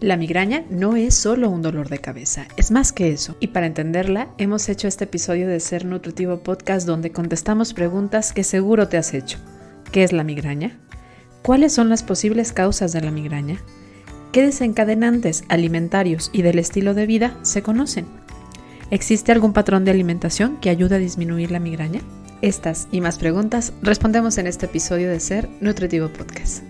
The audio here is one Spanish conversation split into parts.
La migraña no es solo un dolor de cabeza, es más que eso. Y para entenderla, hemos hecho este episodio de Ser Nutritivo Podcast donde contestamos preguntas que seguro te has hecho. ¿Qué es la migraña? ¿Cuáles son las posibles causas de la migraña? ¿Qué desencadenantes alimentarios y del estilo de vida se conocen? ¿Existe algún patrón de alimentación que ayude a disminuir la migraña? Estas y más preguntas respondemos en este episodio de Ser Nutritivo Podcast.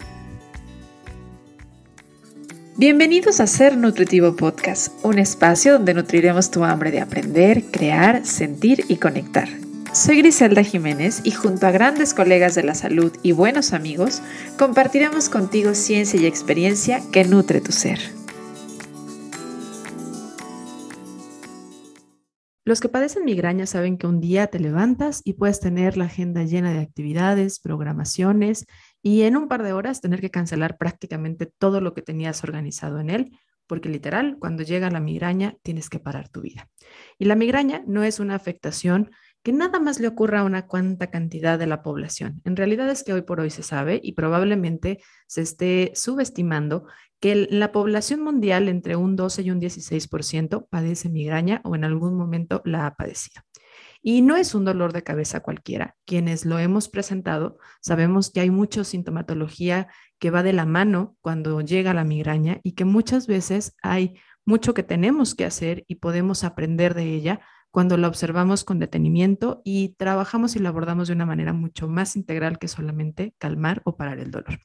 Bienvenidos a Ser Nutritivo Podcast, un espacio donde nutriremos tu hambre de aprender, crear, sentir y conectar. Soy Griselda Jiménez y junto a grandes colegas de la salud y buenos amigos, compartiremos contigo ciencia y experiencia que nutre tu ser. Los que padecen migraña saben que un día te levantas y puedes tener la agenda llena de actividades, programaciones y en un par de horas tener que cancelar prácticamente todo lo que tenías organizado en él, porque literal, cuando llega la migraña tienes que parar tu vida. Y la migraña no es una afectación que nada más le ocurra a una cuanta cantidad de la población. En realidad es que hoy por hoy se sabe y probablemente se esté subestimando que la población mundial entre un 12 y un 16% padece migraña o en algún momento la ha padecido. Y no es un dolor de cabeza cualquiera. Quienes lo hemos presentado sabemos que hay mucha sintomatología que va de la mano cuando llega la migraña y que muchas veces hay mucho que tenemos que hacer y podemos aprender de ella cuando la observamos con detenimiento y trabajamos y la abordamos de una manera mucho más integral que solamente calmar o parar el dolor.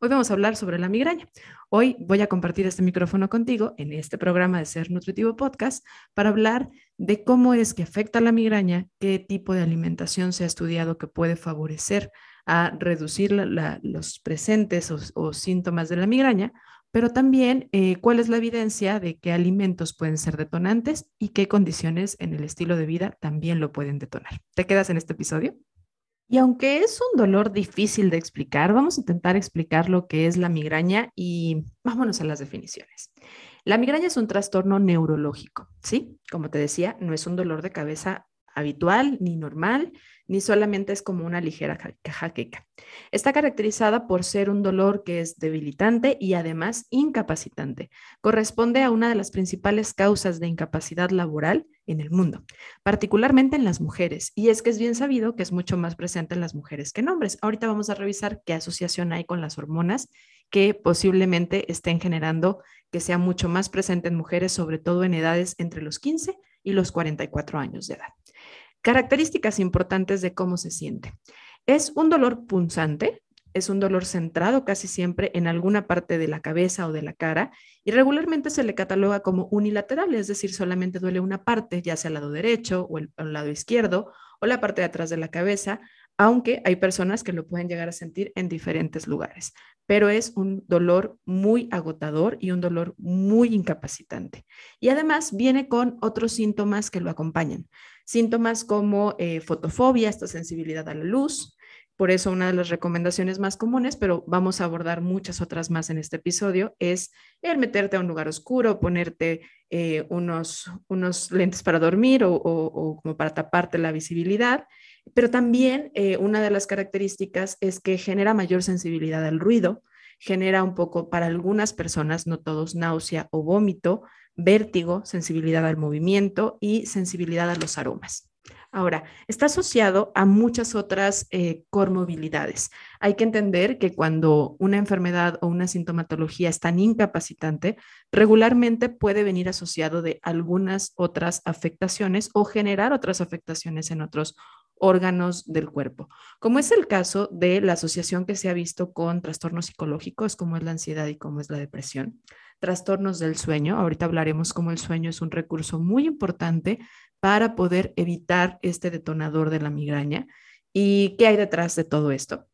Hoy vamos a hablar sobre la migraña. Hoy voy a compartir este micrófono contigo en este programa de Ser Nutritivo Podcast para hablar de cómo es que afecta la migraña, qué tipo de alimentación se ha estudiado que puede favorecer a reducir los presentes o, síntomas de la migraña, pero también eh, cuál es la evidencia de qué alimentos pueden ser detonantes y qué condiciones en el estilo de vida también lo pueden detonar. ¿Te quedas en este episodio? Y aunque es un dolor difícil de explicar, vamos a intentar explicar lo que es la migraña y vámonos a las definiciones. La migraña es un trastorno neurológico, ¿sí? Como te decía, no es un dolor de cabeza habitual ni normal, ni solamente es como una ligera jaqueca. Está caracterizada por ser un dolor que es debilitante y además incapacitante. Corresponde a una de las principales causas de incapacidad laboral en el mundo, particularmente en las mujeres. Y es que es bien sabido que es mucho más presente en las mujeres que en hombres. Ahorita vamos a revisar qué asociación hay con las hormonas que posiblemente estén generando que sea mucho más presente en mujeres, sobre todo en edades entre los 15 y los 44 años de edad. Características importantes de cómo se siente. Es un dolor punzante, es un dolor centrado casi siempre en alguna parte de la cabeza o de la cara y regularmente se le cataloga como unilateral, es decir, solamente duele una parte, ya sea el lado derecho o el, lado izquierdo o la parte de atrás de la cabeza, aunque hay personas que lo pueden llegar a sentir en diferentes lugares, pero es un dolor muy agotador y un dolor muy incapacitante. Y además viene con otros síntomas que lo acompañan, síntomas como eh, fotofobia, esta sensibilidad a la luz, por eso una de las recomendaciones más comunes, pero vamos a abordar muchas otras más en este episodio, es el meterte a un lugar oscuro, ponerte eh, unos, unos lentes para dormir o, como para taparte la visibilidad. Pero también eh, una de las características es que genera mayor sensibilidad al ruido, genera un poco para algunas personas, no todos, náusea o vómito, vértigo, sensibilidad al movimiento y sensibilidad a los aromas. Ahora, está asociado a muchas otras eh, comorbilidades. Hay que entender que cuando una enfermedad o una sintomatología es tan incapacitante, regularmente puede venir asociado de algunas otras afectaciones o generar otras afectaciones en otros órganos del cuerpo, como es el caso de la asociación que se ha visto con trastornos psicológicos como es la ansiedad y como es la depresión, trastornos del sueño, ahorita hablaremos cómo el sueño es un recurso muy importante para poder evitar este detonador de la migraña y qué hay detrás de todo esto.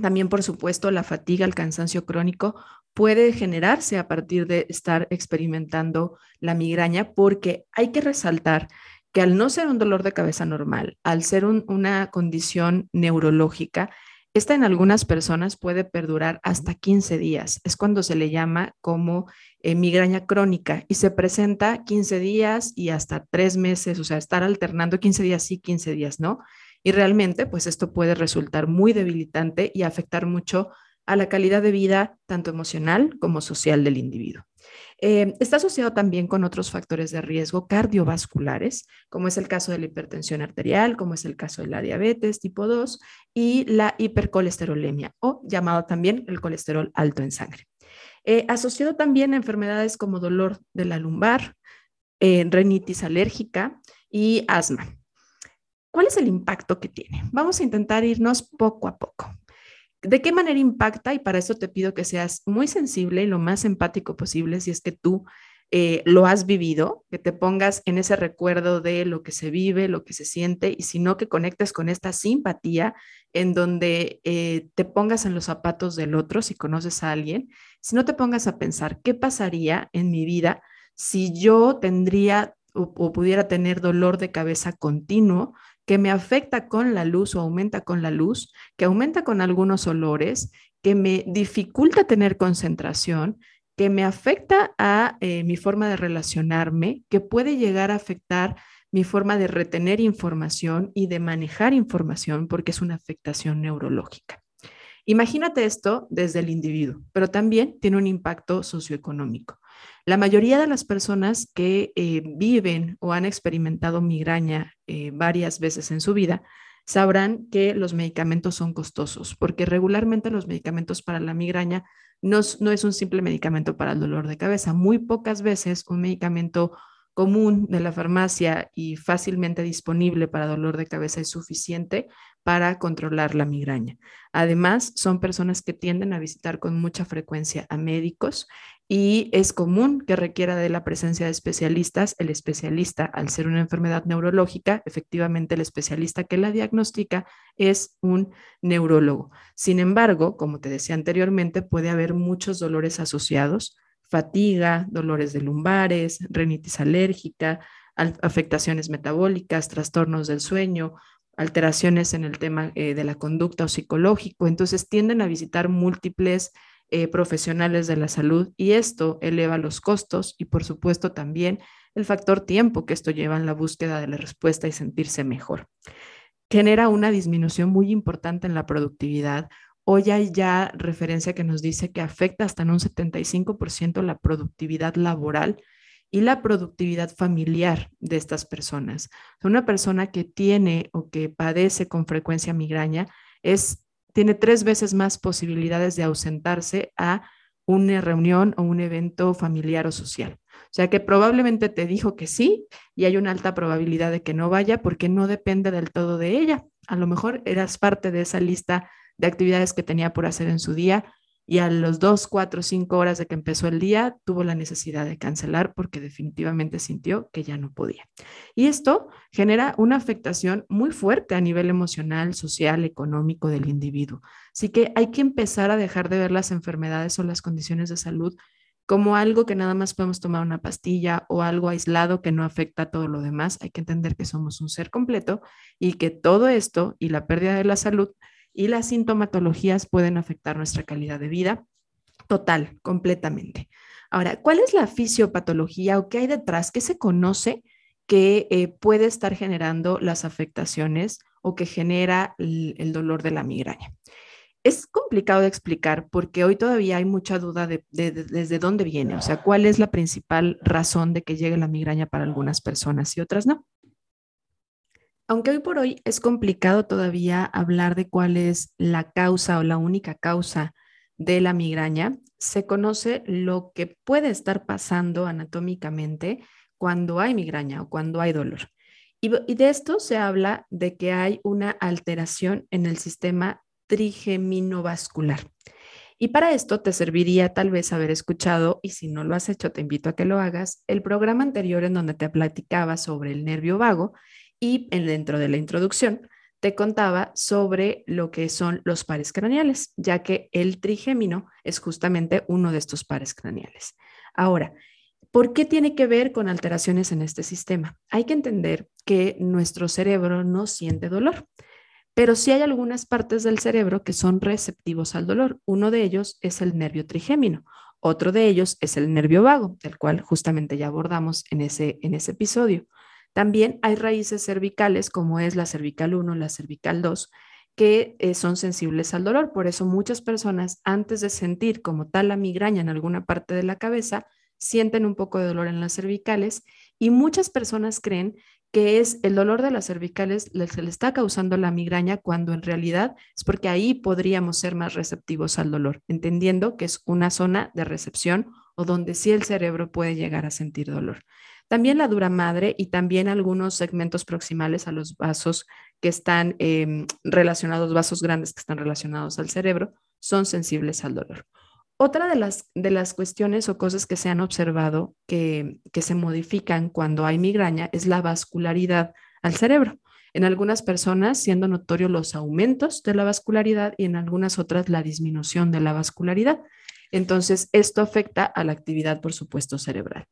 También, por supuesto, la fatiga, el cansancio crónico puede generarse a partir de estar experimentando la migraña porque hay que resaltar que al no ser un dolor de cabeza normal, al ser una condición neurológica, esta en algunas personas puede perdurar hasta 15 días. Es cuando se le llama como eh, migraña crónica y se presenta 15 días y hasta 3 meses, o sea, estar alternando 15 días sí, 15 días no. Y realmente, pues esto puede resultar muy debilitante y afectar mucho a la calidad de vida, tanto emocional como social del individuo. Eh, está asociado también con otros factores de riesgo cardiovasculares, como es el caso de la hipertensión arterial, como es el caso de la diabetes tipo 2 y la hipercolesterolemia, o llamado también el colesterol alto en sangre. Eh, asociado también a enfermedades como dolor de la lumbar, eh, renitis alérgica y asma. ¿Cuál es el impacto que tiene? Vamos a intentar irnos poco a poco. ¿De qué manera impacta? Y para eso te pido que seas muy sensible y lo más empático posible si es que tú eh, lo has vivido, que te pongas en ese recuerdo de lo que se vive, lo que se siente, y si no, que conectes con esta simpatía en donde eh, te pongas en los zapatos del otro si conoces a alguien, si no te pongas a pensar, ¿qué pasaría en mi vida si yo tendría o pudiera tener dolor de cabeza continuo que me afecta con la luz o aumenta con la luz, que aumenta con algunos olores, que me dificulta tener concentración, que me afecta a eh, mi forma de relacionarme, que puede llegar a afectar mi forma de retener información y de manejar información porque es una afectación neurológica. Imagínate esto desde el individuo, pero también tiene un impacto socioeconómico. La mayoría de las personas que eh, viven o han experimentado migraña eh, varias veces en su vida sabrán que los medicamentos son costosos, porque regularmente los medicamentos para la migraña no, no es un simple medicamento para el dolor de cabeza. Muy pocas veces un medicamento común de la farmacia y fácilmente disponible para dolor de cabeza es suficiente para controlar la migraña. Además, son personas que tienden a visitar con mucha frecuencia a médicos y es común que requiera de la presencia de especialistas. El especialista, al ser una enfermedad neurológica, efectivamente el especialista que la diagnostica es un neurólogo. Sin embargo, como te decía anteriormente, puede haber muchos dolores asociados, fatiga, dolores de lumbares, rinitis alérgica, afectaciones metabólicas, trastornos del sueño, alteraciones en el tema eh, de la conducta o psicológico. Entonces tienden a visitar múltiples eh, profesionales de la salud y esto eleva los costos y por supuesto también el factor tiempo que esto lleva en la búsqueda de la respuesta y sentirse mejor. Genera una disminución muy importante en la productividad. Hoy hay ya referencia que nos dice que afecta hasta en un 75% la productividad laboral y la productividad familiar de estas personas. Una persona que tiene o que padece con frecuencia migraña es, tiene tres veces más posibilidades de ausentarse a una reunión o un evento familiar o social. O sea que probablemente te dijo que sí y hay una alta probabilidad de que no vaya porque no depende del todo de ella. A lo mejor eras parte de esa lista de actividades que tenía por hacer en su día y a los dos, cuatro, cinco horas de que empezó el día, tuvo la necesidad de cancelar porque definitivamente sintió que ya no podía. Y esto genera una afectación muy fuerte a nivel emocional, social, económico del individuo. Así que hay que empezar a dejar de ver las enfermedades o las condiciones de salud como algo que nada más podemos tomar una pastilla o algo aislado que no afecta a todo lo demás. Hay que entender que somos un ser completo y que todo esto y la pérdida de la salud y las sintomatologías pueden afectar nuestra calidad de vida total, completamente. Ahora, ¿cuál es la fisiopatología o qué hay detrás? ¿Qué se conoce que eh, puede estar generando las afectaciones o que genera el, dolor de la migraña? Es complicado de explicar porque hoy todavía hay mucha duda de, desde dónde viene, o sea, cuál es la principal razón de que llegue la migraña para algunas personas y otras no. Aunque hoy por hoy es complicado todavía hablar de cuál es la causa o la única causa de la migraña, se conoce lo que puede estar pasando anatómicamente cuando hay migraña o cuando hay dolor. Y, de esto se habla de que hay una alteración en el sistema trigeminovascular. Y para esto te serviría tal vez haber escuchado, y si no lo has hecho, te invito a que lo hagas, el programa anterior en donde te platicaba sobre el nervio vago y dentro de la introducción te contaba sobre lo que son los pares craneales, ya que el trigémino es justamente uno de estos pares craneales. Ahora, ¿por qué tiene que ver con alteraciones en este sistema? Hay que entender que nuestro cerebro no siente dolor, pero sí hay algunas partes del cerebro que son receptivos al dolor. Uno de ellos es el nervio trigémino. Otro de ellos es el nervio vago, del cual justamente ya abordamos en ese, en ese episodio. También hay raíces cervicales, como es la cervical 1, la cervical 2, que eh, son sensibles al dolor. Por eso muchas personas, antes de sentir como tal la migraña en alguna parte de la cabeza, sienten un poco de dolor en las cervicales y muchas personas creen que es el dolor de las cervicales se le está causando la migraña cuando en realidad es porque ahí podríamos ser más receptivos al dolor, entendiendo que es una zona de recepción o donde sí el cerebro puede llegar a sentir dolor. También la dura madre y también algunos segmentos proximales a los vasos que están em, relacionados, vasos grandes que están relacionados al cerebro, son sensibles al dolor. Otra de las, de las cuestiones o cosas que se han observado que, que se modifican cuando hay migraña es la vascularidad al cerebro. En algunas personas siendo notorio los aumentos de la vascularidad y en algunas otras la disminución de la vascularidad. Entonces, esto afecta a la actividad, por supuesto, cerebral.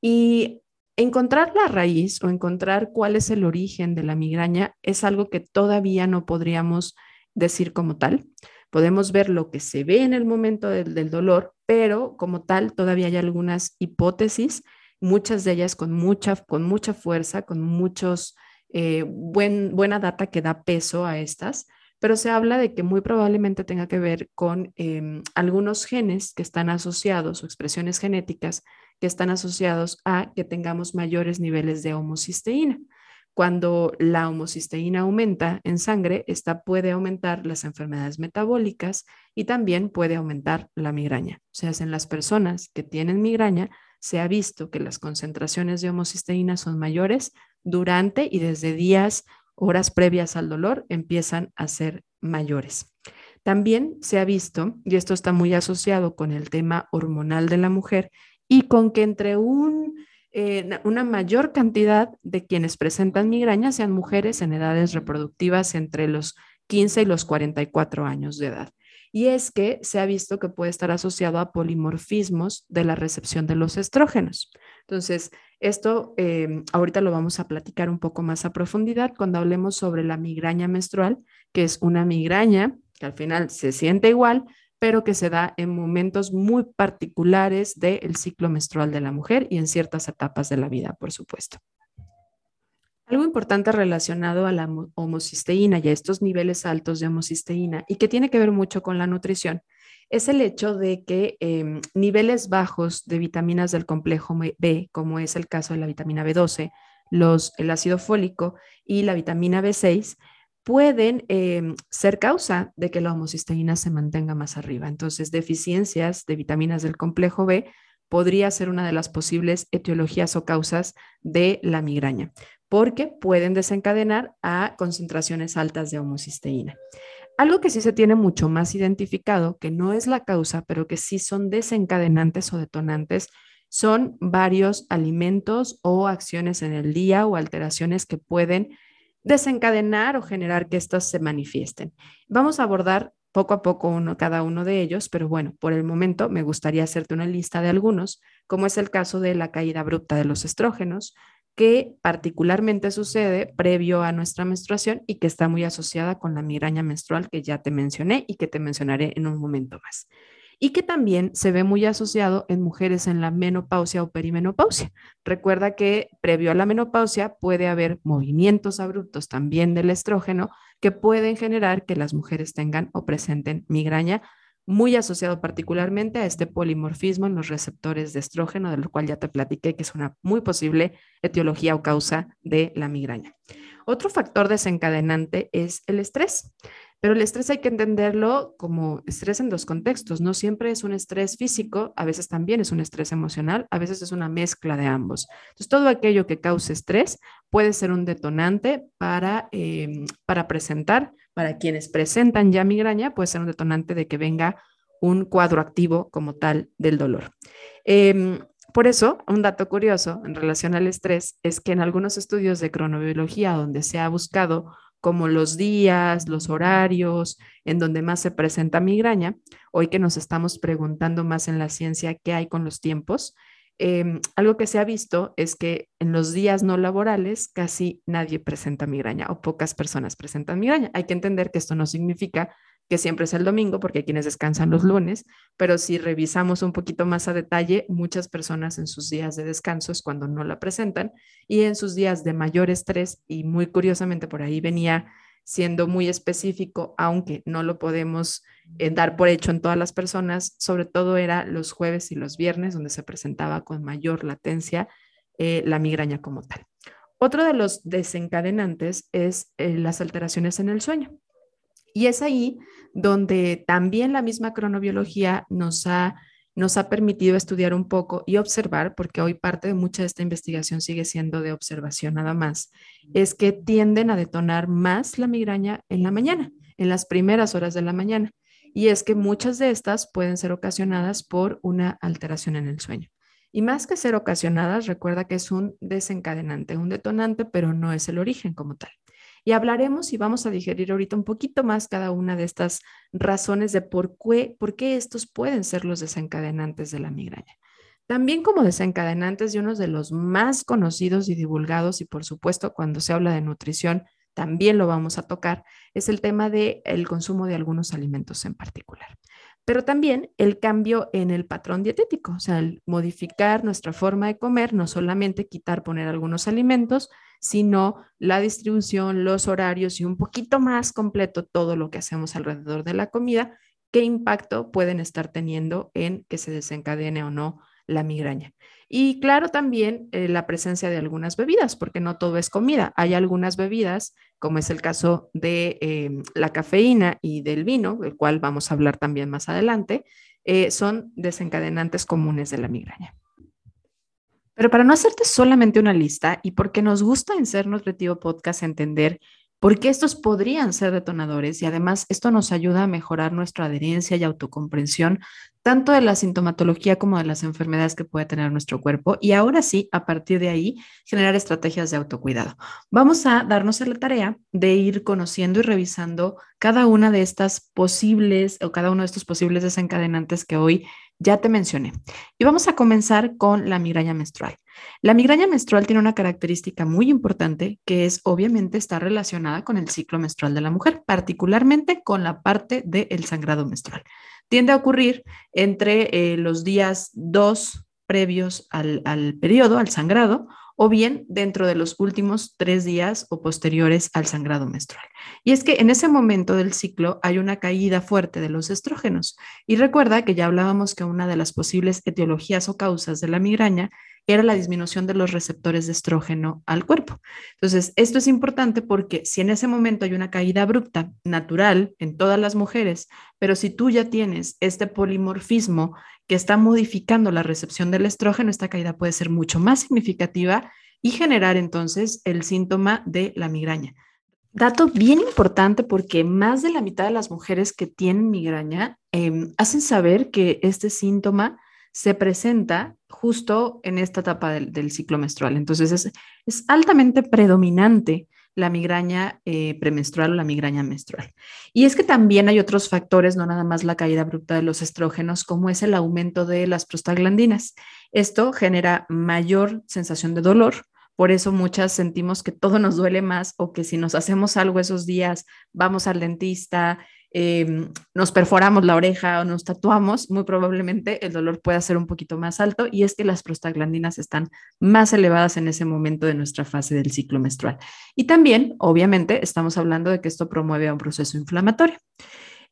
Y encontrar la raíz o encontrar cuál es el origen de la migraña es algo que todavía no podríamos decir como tal. Podemos ver lo que se ve en el momento del, dolor, pero como tal todavía hay algunas hipótesis, muchas de ellas con mucha, con mucha fuerza, con muchos, eh, buena data que da peso a estas, pero se habla de que muy probablemente tenga que ver con em, algunos genes que están asociados o expresiones genéticas que están asociados a que tengamos mayores niveles de homocisteína. Cuando la homocisteína aumenta en sangre, esta puede aumentar las enfermedades metabólicas y también puede aumentar la migraña. O sea, en las personas que tienen migraña, se ha visto que las concentraciones de homocisteína son mayores durante y desde días, horas previas al dolor, empiezan a ser mayores. También se ha visto, y esto está muy asociado con el tema hormonal de la mujer, y con que entre un eh, una mayor cantidad de quienes presentan migraña sean mujeres en edades reproductivas entre los 15 y los 44 años de edad. Y es que se ha visto que puede estar asociado a polimorfismos de la recepción de los estrógenos. Entonces, esto eh, ahorita lo vamos a platicar un poco más a profundidad cuando hablemos sobre la migraña menstrual, que es una migraña que al final se siente igual, pero que se da en momentos muy particulares del ciclo menstrual de la mujer y en ciertas etapas de la vida, por supuesto. Algo importante relacionado a la homocisteína y a estos niveles altos de homocisteína y que tiene que ver mucho con la nutrición es el hecho de que em, niveles bajos de vitaminas del complejo B, como es el caso de la vitamina B12, los, el ácido fólico y la vitamina B6, pueden em, ser causa de que la homocisteína se mantenga más arriba. Entonces, deficiencias de vitaminas del complejo B podría ser una de las posibles etiologías o causas de la migraña, porque pueden desencadenar a concentraciones altas de homocisteína. Algo que sí se tiene mucho más identificado, que no es la causa, pero que sí son desencadenantes o detonantes, son varios alimentos o acciones en el día o alteraciones que pueden desencadenar o generar que estas se manifiesten. Vamos a abordar poco a poco uno, cada uno de ellos, pero bueno, por el momento me gustaría hacerte una lista de algunos, como es el caso de la caída abrupta de los estrógenos, que particularmente sucede previo a nuestra menstruación y que está muy asociada con la migraña menstrual que ya te mencioné y que te mencionaré en un momento más y que también se ve muy asociado en mujeres en la menopausia o perimenopausia. Recuerda que previo a la menopausia puede haber movimientos abruptos también del estrógeno que pueden generar que las mujeres tengan o presenten migraña, muy asociado particularmente a este polimorfismo en los receptores de estrógeno, del cual ya te platiqué que es una muy posible etiología o causa de la migraña. Otro factor desencadenante es el estrés. Pero el estrés hay que entenderlo como estrés en dos contextos. No siempre es un estrés físico, a veces también es un estrés emocional, a veces es una mezcla de ambos. Entonces, todo aquello que cause estrés puede ser un detonante para, em, para presentar, para quienes presentan ya migraña, puede ser un detonante de que venga un cuadro activo como tal del dolor. Em, por eso, un dato curioso en relación al estrés es que en algunos estudios de cronobiología donde se ha buscado como los días, los horarios, en donde más se presenta migraña, hoy que nos estamos preguntando más en la ciencia qué hay con los tiempos, em, algo que se ha visto es que en los días no laborales casi nadie presenta migraña o pocas personas presentan migraña. Hay que entender que esto no significa que siempre es el domingo, porque hay quienes descansan los lunes, pero si revisamos un poquito más a detalle, muchas personas en sus días de descanso es cuando no la presentan y en sus días de mayor estrés, y muy curiosamente por ahí venía siendo muy específico, aunque no lo podemos eh, dar por hecho en todas las personas, sobre todo era los jueves y los viernes donde se presentaba con mayor latencia eh, la migraña como tal. Otro de los desencadenantes es eh, las alteraciones en el sueño. Y es ahí donde también la misma cronobiología nos ha nos ha permitido estudiar un poco y observar, porque hoy parte de mucha de esta investigación sigue siendo de observación nada más, es que tienden a detonar más la migraña en la mañana, en las primeras horas de la mañana. Y es que muchas de estas pueden ser ocasionadas por una alteración en el sueño. Y más que ser ocasionadas, recuerda que es un desencadenante, un detonante, pero no es el origen como tal. Y hablaremos y vamos a digerir ahorita un poquito más cada una de estas razones de por qué, por qué estos pueden ser los desencadenantes de la migraña. También como desencadenantes y uno de los más conocidos y divulgados, y por supuesto cuando se habla de nutrición, también lo vamos a tocar, es el tema del el consumo de algunos alimentos en particular. Pero también el cambio en el patrón dietético, o sea, el modificar nuestra forma de comer, no solamente quitar, poner algunos alimentos, sino la distribución, los horarios y un poquito más completo todo lo que hacemos alrededor de la comida, qué impacto pueden estar teniendo en que se desencadene o no la migraña. Y claro, también eh, la presencia de algunas bebidas, porque no todo es comida. Hay algunas bebidas, como es el caso de em, la cafeína y del vino, del cual vamos a hablar también más adelante, eh, son desencadenantes comunes de la migraña. Pero para no hacerte solamente una lista y porque nos gusta en Ser Nutritivo Podcast entender por qué estos podrían ser detonadores y además esto nos ayuda a mejorar nuestra adherencia y autocomprensión tanto de la sintomatología como de las enfermedades que puede tener nuestro cuerpo y ahora sí, a partir de ahí, generar estrategias de autocuidado. Vamos a darnos la tarea de ir conociendo y revisando cada una de estas posibles o cada uno de estos posibles desencadenantes que hoy ya te mencioné. Y vamos a comenzar con la migraña menstrual. La migraña menstrual tiene una característica muy importante que es obviamente está relacionada con el ciclo menstrual de la mujer, particularmente con la parte del sangrado menstrual. Tiende a ocurrir entre eh, los días 2 previos al, al periodo, al sangrado, o bien dentro de los últimos tres días o posteriores al sangrado menstrual. Y es que en ese momento del ciclo hay una caída fuerte de los estrógenos. Y recuerda que ya hablábamos que una de las posibles etiologías o causas de la migraña era la disminución de los receptores de estrógeno al cuerpo. Entonces, esto es importante porque si en ese momento hay una caída abrupta, natural en todas las mujeres, pero si tú ya tienes este polimorfismo que está modificando la recepción del estrógeno, esta caída puede ser mucho más significativa y generar entonces el síntoma de la migraña. Dato bien importante porque más de la mitad de las mujeres que tienen migraña em, hacen saber que este síntoma se presenta justo en esta etapa del, ciclo menstrual. Entonces es, es altamente predominante la migraña eh, premenstrual o la migraña menstrual. Y es que también hay otros factores, no nada más la caída abrupta de los estrógenos, como es el aumento de las prostaglandinas. Esto genera mayor sensación de dolor. Por eso muchas sentimos que todo nos duele más o que si nos hacemos algo esos días, vamos al dentista, Em, nos perforamos la oreja o nos tatuamos, muy probablemente el dolor pueda ser un poquito más alto y es que las prostaglandinas están más elevadas en ese momento de nuestra fase del ciclo menstrual. Y también, obviamente, estamos hablando de que esto promueve un proceso inflamatorio.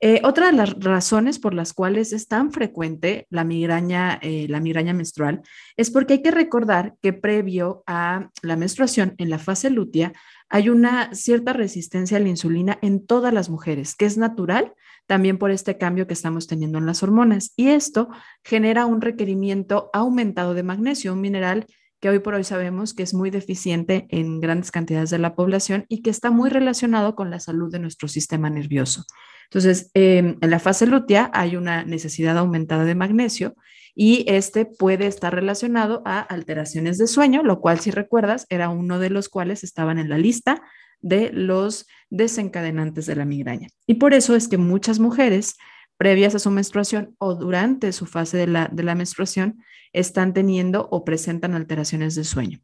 Eh, otra de las razones por las cuales es tan frecuente la migraña, eh, la migraña menstrual es porque hay que recordar que previo a la menstruación, en la fase lútea, hay una cierta resistencia a la insulina en todas las mujeres, que es natural también por este cambio que estamos teniendo en las hormonas. Y esto genera un requerimiento aumentado de magnesio, un mineral que hoy por hoy sabemos que es muy deficiente en grandes cantidades de la población y que está muy relacionado con la salud de nuestro sistema nervioso. Entonces, em, en la fase lútea hay una necesidad aumentada de magnesio y este puede estar relacionado a alteraciones de sueño, lo cual si recuerdas era uno de los cuales estaban en la lista de los desencadenantes de la migraña. Y por eso es que muchas mujeres previas a su menstruación o durante su fase de la, de la menstruación están teniendo o presentan alteraciones de sueño.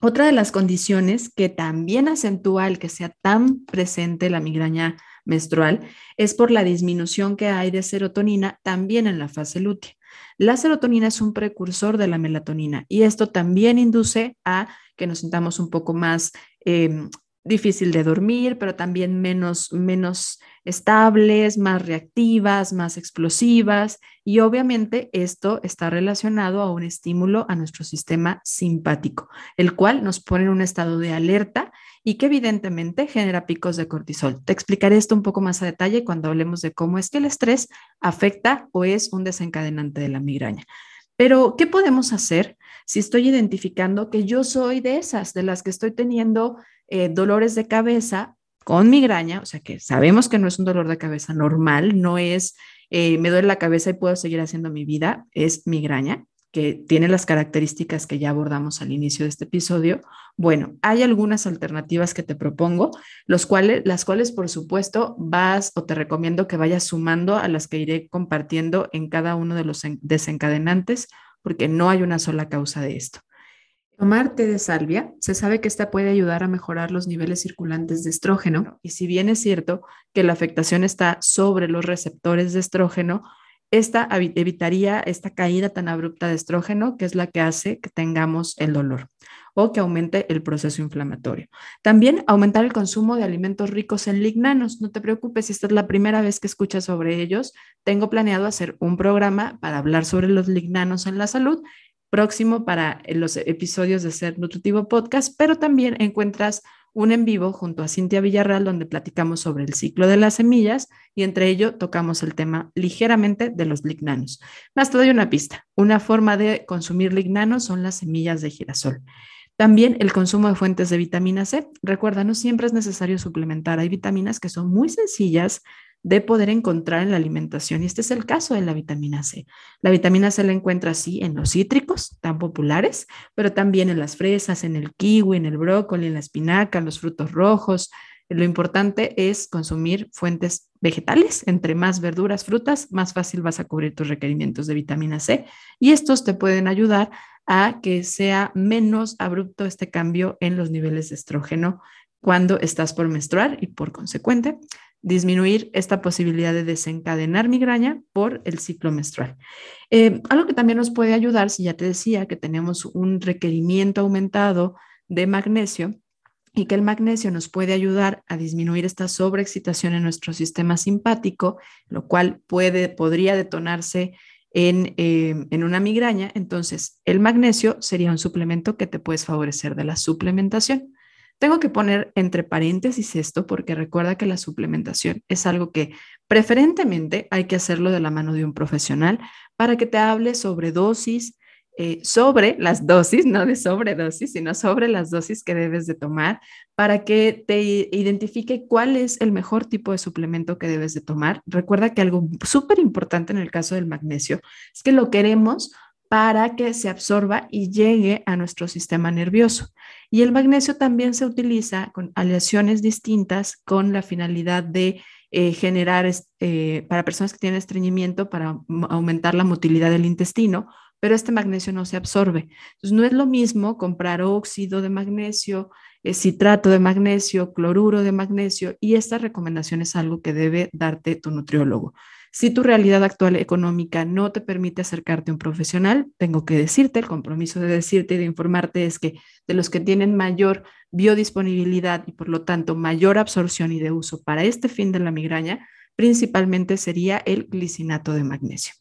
Otra de las condiciones que también acentúa el que sea tan presente la migraña menstrual es por la disminución que hay de serotonina también en la fase lútea. La serotonina es un precursor de la melatonina y esto también induce a que nos sintamos un poco más em, difícil de dormir, pero también menos, menos estables, más reactivas, más explosivas. Y obviamente esto está relacionado a un estímulo a nuestro sistema simpático, el cual nos pone en un estado de alerta y que evidentemente genera picos de cortisol. Te explicaré esto un poco más a detalle cuando hablemos de cómo es que el estrés afecta o es un desencadenante de la migraña. Pero, ¿qué podemos hacer si estoy identificando que yo soy de esas, de las que estoy teniendo eh, dolores de cabeza con migraña? O sea, que sabemos que no es un dolor de cabeza normal, no es eh, me duele la cabeza y puedo seguir haciendo mi vida, es migraña que tiene las características que ya abordamos al inicio de este episodio. Bueno, hay algunas alternativas que te propongo, los cuales, las cuales por supuesto vas o te recomiendo que vayas sumando a las que iré compartiendo en cada uno de los desencadenantes, porque no hay una sola causa de esto. Tomar té de salvia, se sabe que esta puede ayudar a mejorar los niveles circulantes de estrógeno y si bien es cierto que la afectación está sobre los receptores de estrógeno, esta evitaría esta caída tan abrupta de estrógeno, que es la que hace que tengamos el dolor o que aumente el proceso inflamatorio. También aumentar el consumo de alimentos ricos en lignanos. No te preocupes si esta es la primera vez que escuchas sobre ellos. Tengo planeado hacer un programa para hablar sobre los lignanos en la salud próximo para los episodios de Ser Nutritivo Podcast, pero también encuentras un en vivo junto a Cintia Villarreal donde platicamos sobre el ciclo de las semillas y entre ello tocamos el tema ligeramente de los lignanos. Más te doy una pista. Una forma de consumir lignanos son las semillas de girasol. También el consumo de fuentes de vitamina C. Recuerda, no siempre es necesario suplementar. Hay vitaminas que son muy sencillas de poder encontrar en la alimentación. Y este es el caso de la vitamina C. La vitamina C la encuentra así en los cítricos tan populares, pero también en las fresas, en el kiwi, en el brócoli, en la espinaca, en los frutos rojos. Lo importante es consumir fuentes vegetales. Entre más verduras, frutas, más fácil vas a cubrir tus requerimientos de vitamina C. Y estos te pueden ayudar a que sea menos abrupto este cambio en los niveles de estrógeno cuando estás por menstruar y por consecuente disminuir esta posibilidad de desencadenar migraña por el ciclo menstrual. Eh, algo que también nos puede ayudar, si ya te decía que tenemos un requerimiento aumentado de magnesio y que el magnesio nos puede ayudar a disminuir esta sobreexcitación en nuestro sistema simpático, lo cual puede, podría detonarse en, eh, en, una migraña, entonces el magnesio sería un suplemento que te puedes favorecer de la suplementación. Tengo que poner entre paréntesis esto porque recuerda que la suplementación es algo que preferentemente hay que hacerlo de la mano de un profesional para que te hable sobre dosis, eh, sobre las dosis, no de sobredosis, sino sobre las dosis que debes de tomar para que te identifique cuál es el mejor tipo de suplemento que debes de tomar. Recuerda que algo súper importante en el caso del magnesio es que lo queremos para que se absorba y llegue a nuestro sistema nervioso. Y el magnesio también se utiliza con aleaciones distintas con la finalidad de eh, generar, eh, para personas que tienen estreñimiento, para aumentar la motilidad del intestino, pero este magnesio no se absorbe. Entonces, no es lo mismo comprar óxido de magnesio, eh, citrato de magnesio, cloruro de magnesio, y esta recomendación es algo que debe darte tu nutriólogo. Si tu realidad actual económica no te permite acercarte a un profesional, tengo que decirte, el compromiso de decirte y de informarte es que de los que tienen mayor biodisponibilidad y por lo tanto mayor absorción y de uso para este fin de la migraña, principalmente sería el glicinato de magnesio.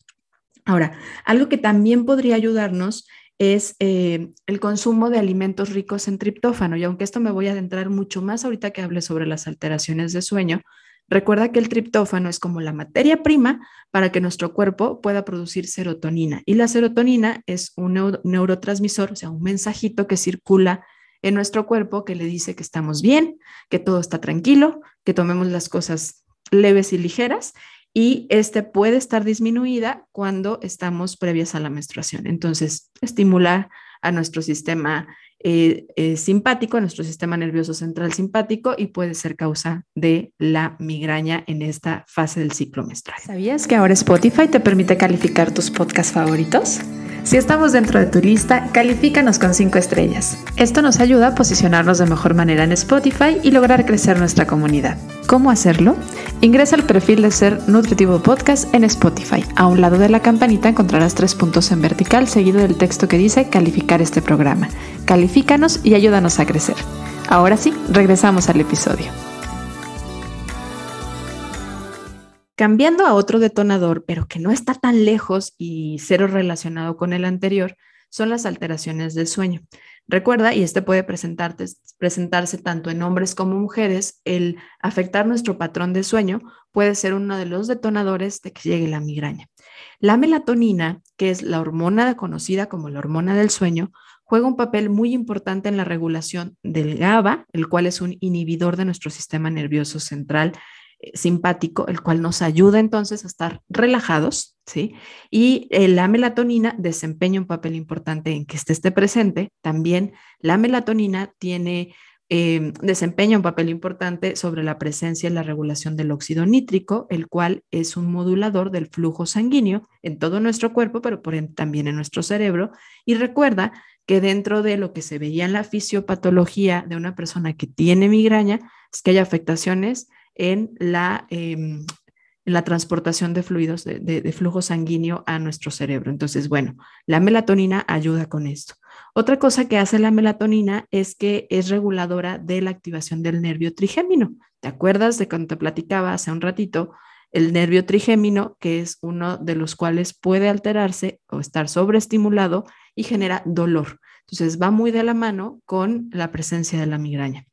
Ahora, algo que también podría ayudarnos es eh, el consumo de alimentos ricos en triptófano. Y aunque esto me voy a adentrar mucho más ahorita que hable sobre las alteraciones de sueño, Recuerda que el triptófano es como la materia prima para que nuestro cuerpo pueda producir serotonina. Y la serotonina es un neurotransmisor, o sea, un mensajito que circula en nuestro cuerpo que le dice que estamos bien, que todo está tranquilo, que tomemos las cosas leves y ligeras. Y este puede estar disminuida cuando estamos previas a la menstruación. Entonces, estimular a nuestro sistema eh, eh, simpático, nuestro sistema nervioso central simpático y puede ser causa de la migraña en esta fase del ciclo menstrual. ¿Sabías que ahora Spotify te permite calificar tus podcasts favoritos? Si estamos dentro de tu lista, califícanos con 5 estrellas. Esto nos ayuda a posicionarnos de mejor manera en Spotify y lograr crecer nuestra comunidad. ¿Cómo hacerlo? Ingresa al perfil de Ser Nutritivo Podcast en Spotify. A un lado de la campanita encontrarás tres puntos en vertical seguido del texto que dice calificar este programa. Califícanos y ayúdanos a crecer. Ahora sí, regresamos al episodio. Cambiando a otro detonador, pero que no está tan lejos y cero relacionado con el anterior, son las alteraciones del sueño. Recuerda, y este puede presentarse tanto en hombres como mujeres, el afectar nuestro patrón de sueño puede ser uno de los detonadores de que llegue la migraña. La melatonina, que es la hormona conocida como la hormona del sueño, juega un papel muy importante en la regulación del GABA, el cual es un inhibidor de nuestro sistema nervioso central simpático, el cual nos ayuda entonces a estar relajados, ¿sí? Y eh, la melatonina desempeña un papel importante en que este esté presente. También la melatonina tiene eh, desempeña un papel importante sobre la presencia y la regulación del óxido nítrico, el cual es un modulador del flujo sanguíneo en todo nuestro cuerpo, pero por también en nuestro cerebro. Y recuerda que dentro de lo que se veía en la fisiopatología de una persona que tiene migraña, es que hay afectaciones en la, em, en la transportación de fluidos, de, flujo sanguíneo a nuestro cerebro. Entonces, bueno, la melatonina ayuda con esto. Otra cosa que hace la melatonina es que es reguladora de la activación del nervio trigémino. ¿Te acuerdas de cuando te platicaba hace un ratito? El nervio trigémino, que es uno de los cuales puede alterarse o estar sobreestimulado y genera dolor. Entonces va muy de la mano con la presencia de la migraña.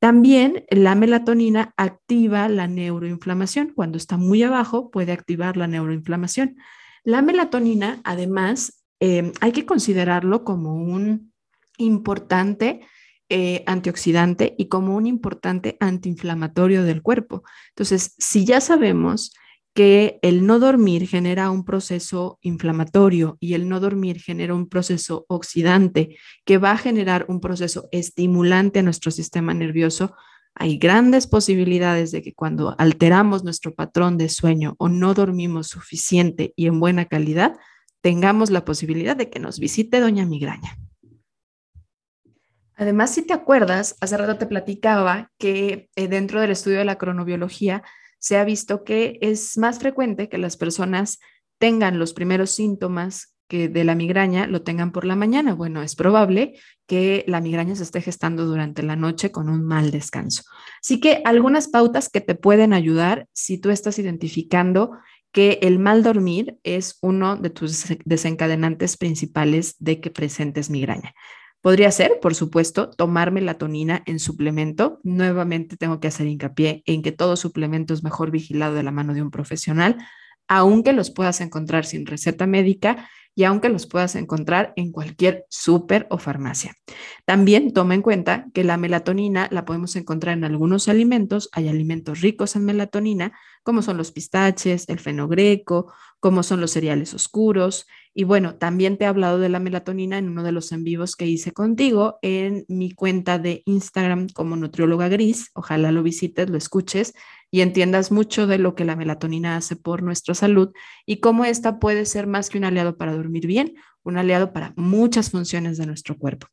También la melatonina activa la neuroinflamación. Cuando está muy abajo, puede activar la neuroinflamación. La melatonina, además, eh, hay que considerarlo como un importante eh, antioxidante y como un importante antiinflamatorio del cuerpo. Entonces, si ya sabemos que el no dormir genera un proceso inflamatorio y el no dormir genera un proceso oxidante que va a generar un proceso estimulante a nuestro sistema nervioso, hay grandes posibilidades de que cuando alteramos nuestro patrón de sueño o no dormimos suficiente y en buena calidad, tengamos la posibilidad de que nos visite doña migraña. Además, si te acuerdas, hace rato te platicaba que eh, dentro del estudio de la cronobiología, se ha visto que es más frecuente que las personas tengan los primeros síntomas que de la migraña lo tengan por la mañana. Bueno, es probable que la migraña se esté gestando durante la noche con un mal descanso. Así que algunas pautas que te pueden ayudar si tú estás identificando que el mal dormir es uno de tus desencadenantes principales de que presentes migraña. Podría ser, por supuesto, tomar melatonina en suplemento. Nuevamente tengo que hacer hincapié en que todo suplemento es mejor vigilado de la mano de un profesional, aunque los puedas encontrar sin receta médica y aunque los puedas encontrar en cualquier súper o farmacia. También toma en cuenta que la melatonina la podemos encontrar en algunos alimentos. Hay alimentos ricos en melatonina, como son los pistaches, el fenogreco, como son los cereales oscuros, y bueno, también te he hablado de la melatonina en uno de los en vivos que hice contigo en mi cuenta de Instagram como nutrióloga gris. Ojalá lo visites, lo escuches y entiendas mucho de lo que la melatonina hace por nuestra salud y cómo esta puede ser más que un aliado para dormir bien un aliado para muchas funciones de nuestro cuerpo.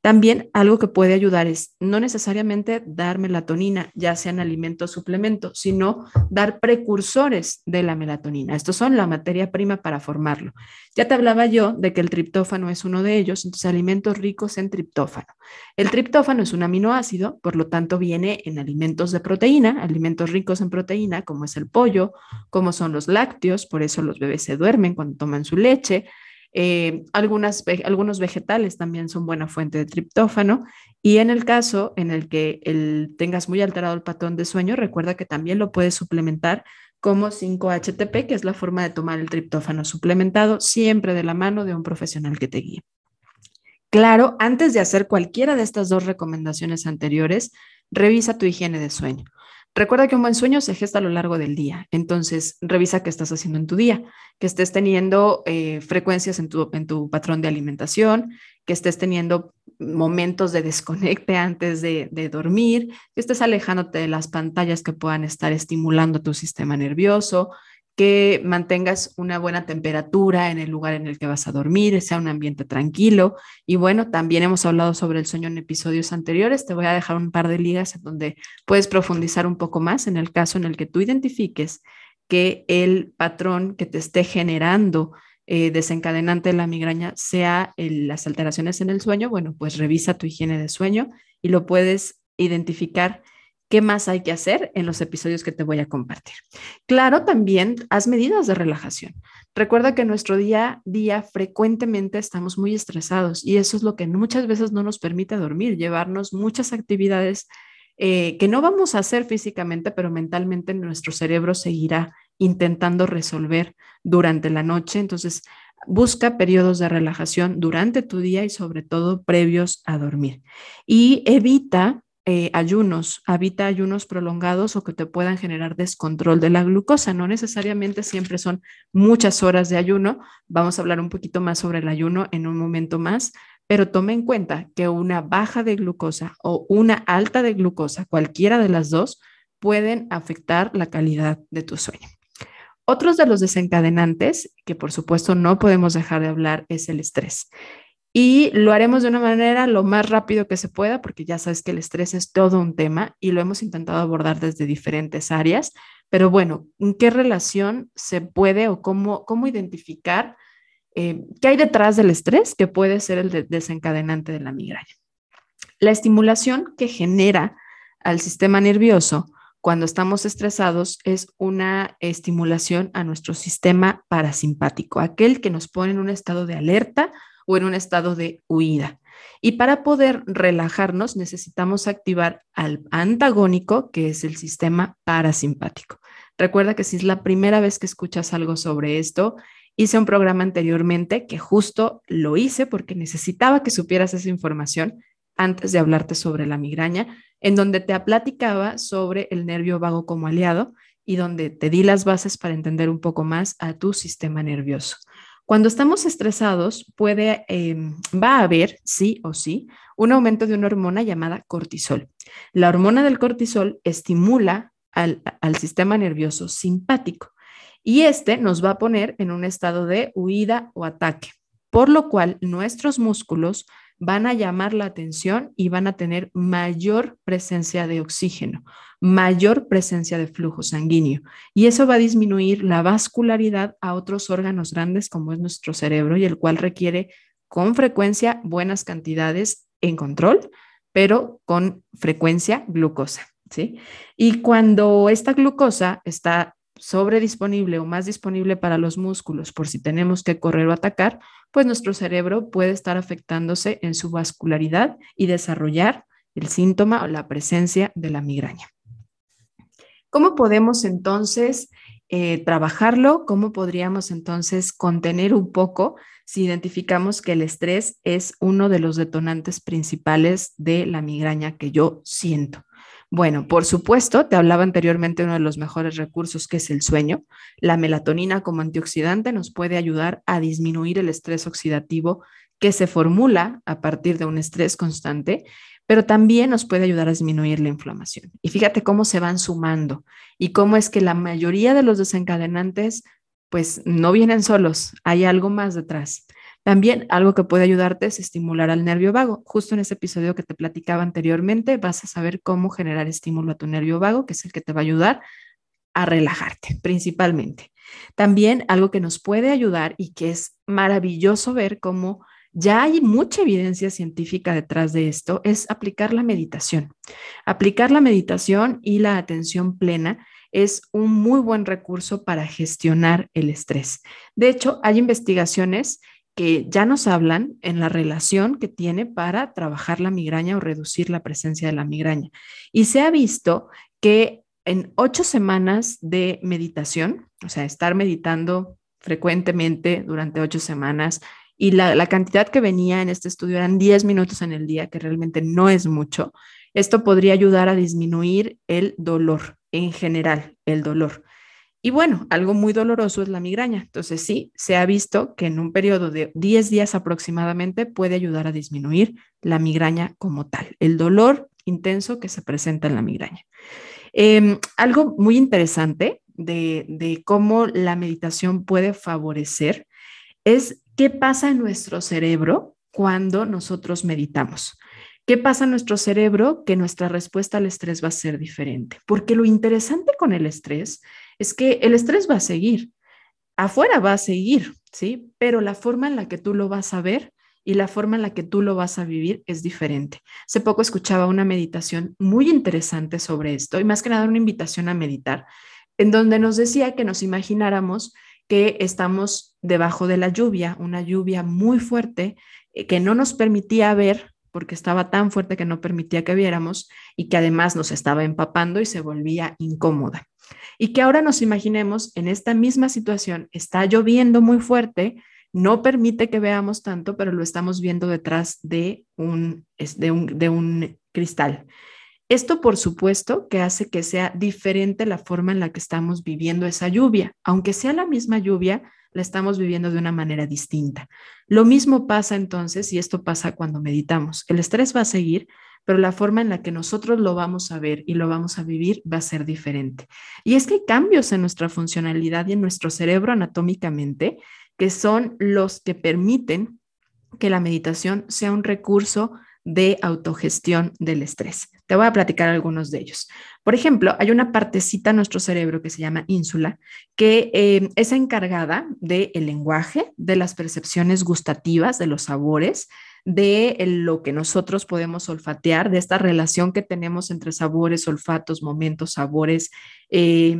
También algo que puede ayudar es no necesariamente dar melatonina, ya sean alimentos suplementos, sino dar precursores de la melatonina. Estos son la materia prima para formarlo. Ya te hablaba yo de que el triptófano es uno de ellos, entonces alimentos ricos en triptófano. El triptófano es un aminoácido, por lo tanto viene en alimentos de proteína, alimentos ricos en proteína, como es el pollo, como son los lácteos, por eso los bebés se duermen cuando toman su leche eh, algunas, algunos vegetales también son buena fuente de triptófano y en el caso en el que el, tengas muy alterado el patrón de sueño, recuerda que también lo puedes suplementar como 5-HTP, que es la forma de tomar el triptófano suplementado, siempre de la mano de un profesional que te guíe. Claro, antes de hacer cualquiera de estas dos recomendaciones anteriores, revisa tu higiene de sueño. Recuerda que un buen sueño se gesta a lo largo del día, entonces revisa qué estás haciendo en tu día, que estés teniendo eh, frecuencias en tu, en tu patrón de alimentación, que estés teniendo momentos de desconecte antes de, de, dormir, que estés alejándote de las pantallas que puedan estar estimulando tu sistema nervioso, que mantengas una buena temperatura en el lugar en el que vas a dormir, sea un ambiente tranquilo. Y bueno, también hemos hablado sobre el sueño en episodios anteriores. Te voy a dejar un par de ligas en donde puedes profundizar un poco más en el caso en el que tú identifiques que el patrón que te esté generando eh, desencadenante de la migraña sea las alteraciones en el sueño, bueno, pues revisa tu higiene de sueño y lo puedes identificar qué más hay que hacer en los episodios que te voy a compartir. Claro, también haz medidas de relajación. Recuerda que nuestro día a día frecuentemente estamos muy estresados y eso es lo que muchas veces no nos permite dormir, llevarnos muchas actividades eh, que no vamos a hacer físicamente, pero mentalmente nuestro cerebro seguirá intentando resolver durante la noche. Entonces, busca periodos de relajación durante tu día y sobre todo previos a dormir. Y evita eh, ayunos, evita ayunos prolongados o que te puedan generar descontrol de la glucosa. No necesariamente siempre son muchas horas de ayuno. Vamos a hablar un poquito más sobre el ayuno en un momento más, pero tome en cuenta que una baja de glucosa o una alta de glucosa, cualquiera de las dos, pueden afectar la calidad de tu sueño. Otros de los desencadenantes, que por supuesto no podemos dejar de hablar, es el estrés. Y lo haremos de una manera lo más rápido que se pueda, porque ya sabes que el estrés es todo un tema y lo hemos intentado abordar desde diferentes áreas. Pero bueno, ¿en qué relación se puede o cómo, cómo identificar eh, qué hay detrás del estrés que puede ser el desencadenante de la migraña? La estimulación que genera al sistema nervioso cuando estamos estresados es una estimulación a nuestro sistema parasimpático, aquel que nos pone en un estado de alerta o en un estado de huida. Y para poder relajarnos necesitamos activar al antagónico, que es el sistema parasimpático. Recuerda que si es la primera vez que escuchas algo sobre esto, hice un programa anteriormente que justo lo hice porque necesitaba que supieras esa información antes de hablarte sobre la migraña en donde te platicaba sobre el nervio vago como aliado y donde te di las bases para entender un poco más a tu sistema nervioso. Cuando estamos estresados, puede, em, va a haber, sí o sí, un aumento de una hormona llamada cortisol. La hormona del cortisol estimula al, al sistema nervioso simpático y este nos va a poner en un estado de huida o ataque, por lo cual nuestros músculos van a llamar la atención y van a tener mayor presencia de oxígeno, mayor presencia de flujo sanguíneo. Y eso va a disminuir la vascularidad a otros órganos grandes como es nuestro cerebro y el cual requiere con frecuencia buenas cantidades en control, pero con frecuencia glucosa. ¿sí? Y cuando esta glucosa está sobre disponible o más disponible para los músculos por si tenemos que correr o atacar, pues nuestro cerebro puede estar afectándose en su vascularidad y desarrollar el síntoma o la presencia de la migraña. ¿Cómo podemos entonces eh, trabajarlo? ¿Cómo podríamos entonces contener un poco si identificamos que el estrés es uno de los detonantes principales de la migraña que yo siento? Bueno, por supuesto, te hablaba anteriormente uno de los mejores recursos que es el sueño. La melatonina como antioxidante nos puede ayudar a disminuir el estrés oxidativo que se formula a partir de un estrés constante, pero también nos puede ayudar a disminuir la inflamación. Y fíjate cómo se van sumando y cómo es que la mayoría de los desencadenantes pues no vienen solos, hay algo más detrás. También algo que puede ayudarte es estimular al nervio vago. Justo en ese episodio que te platicaba anteriormente, vas a saber cómo generar estímulo a tu nervio vago, que es el que te va a ayudar a relajarte principalmente. También algo que nos puede ayudar y que es maravilloso ver cómo ya hay mucha evidencia científica detrás de esto, es aplicar la meditación. Aplicar la meditación y la atención plena es un muy buen recurso para gestionar el estrés. De hecho, hay investigaciones que ya nos hablan en la relación que tiene para trabajar la migraña o reducir la presencia de la migraña. Y se ha visto que en ocho semanas de meditación, o sea, estar meditando frecuentemente durante ocho semanas, y la, la, cantidad que venía en este estudio eran 10 minutos en el día, que realmente no es mucho, esto podría ayudar a disminuir el dolor en general, el dolor. Y bueno, algo muy doloroso es la migraña. Entonces sí, se ha visto que en un periodo de 10 días aproximadamente puede ayudar a disminuir la migraña como tal, el dolor intenso que se presenta en la migraña. Em, algo muy interesante de, de cómo la meditación puede favorecer es qué pasa en nuestro cerebro cuando nosotros meditamos. ¿Qué pasa en nuestro cerebro? Que nuestra respuesta al estrés va a ser diferente. Porque lo interesante con el estrés es que el estrés va a seguir, afuera va a seguir, ¿sí? Pero la forma en la que tú lo vas a ver y la forma en la que tú lo vas a vivir es diferente. Hace poco escuchaba una meditación muy interesante sobre esto y más que nada una invitación a meditar, en donde nos decía que nos imagináramos que estamos debajo de la lluvia, una lluvia muy fuerte eh, que no nos permitía ver porque estaba tan fuerte que no permitía que viéramos y que además nos estaba empapando y se volvía incómoda. Y que ahora nos imaginemos en esta misma situación, está lloviendo muy fuerte, no permite que veamos tanto, pero lo estamos viendo detrás de un, de un, de un cristal. Esto, por supuesto, que hace que sea diferente la forma en la que estamos viviendo esa lluvia. Aunque sea la misma lluvia, la estamos viviendo de una manera distinta. Lo mismo pasa entonces, y esto pasa cuando meditamos. El estrés va a seguir, pero la forma en la que nosotros lo vamos a ver y lo vamos a vivir va a ser diferente. Y es que hay cambios en nuestra funcionalidad y en nuestro cerebro anatómicamente que son los que permiten que la meditación sea un recurso de autogestión del estrés. Te voy a platicar algunos de ellos. Por ejemplo, hay una partecita en nuestro cerebro que se llama ínsula, que eh, es encargada del lenguaje, de las percepciones gustativas, de los sabores, de lo que nosotros podemos olfatear, de esta relación que tenemos entre sabores, olfatos, momentos, sabores. Eh,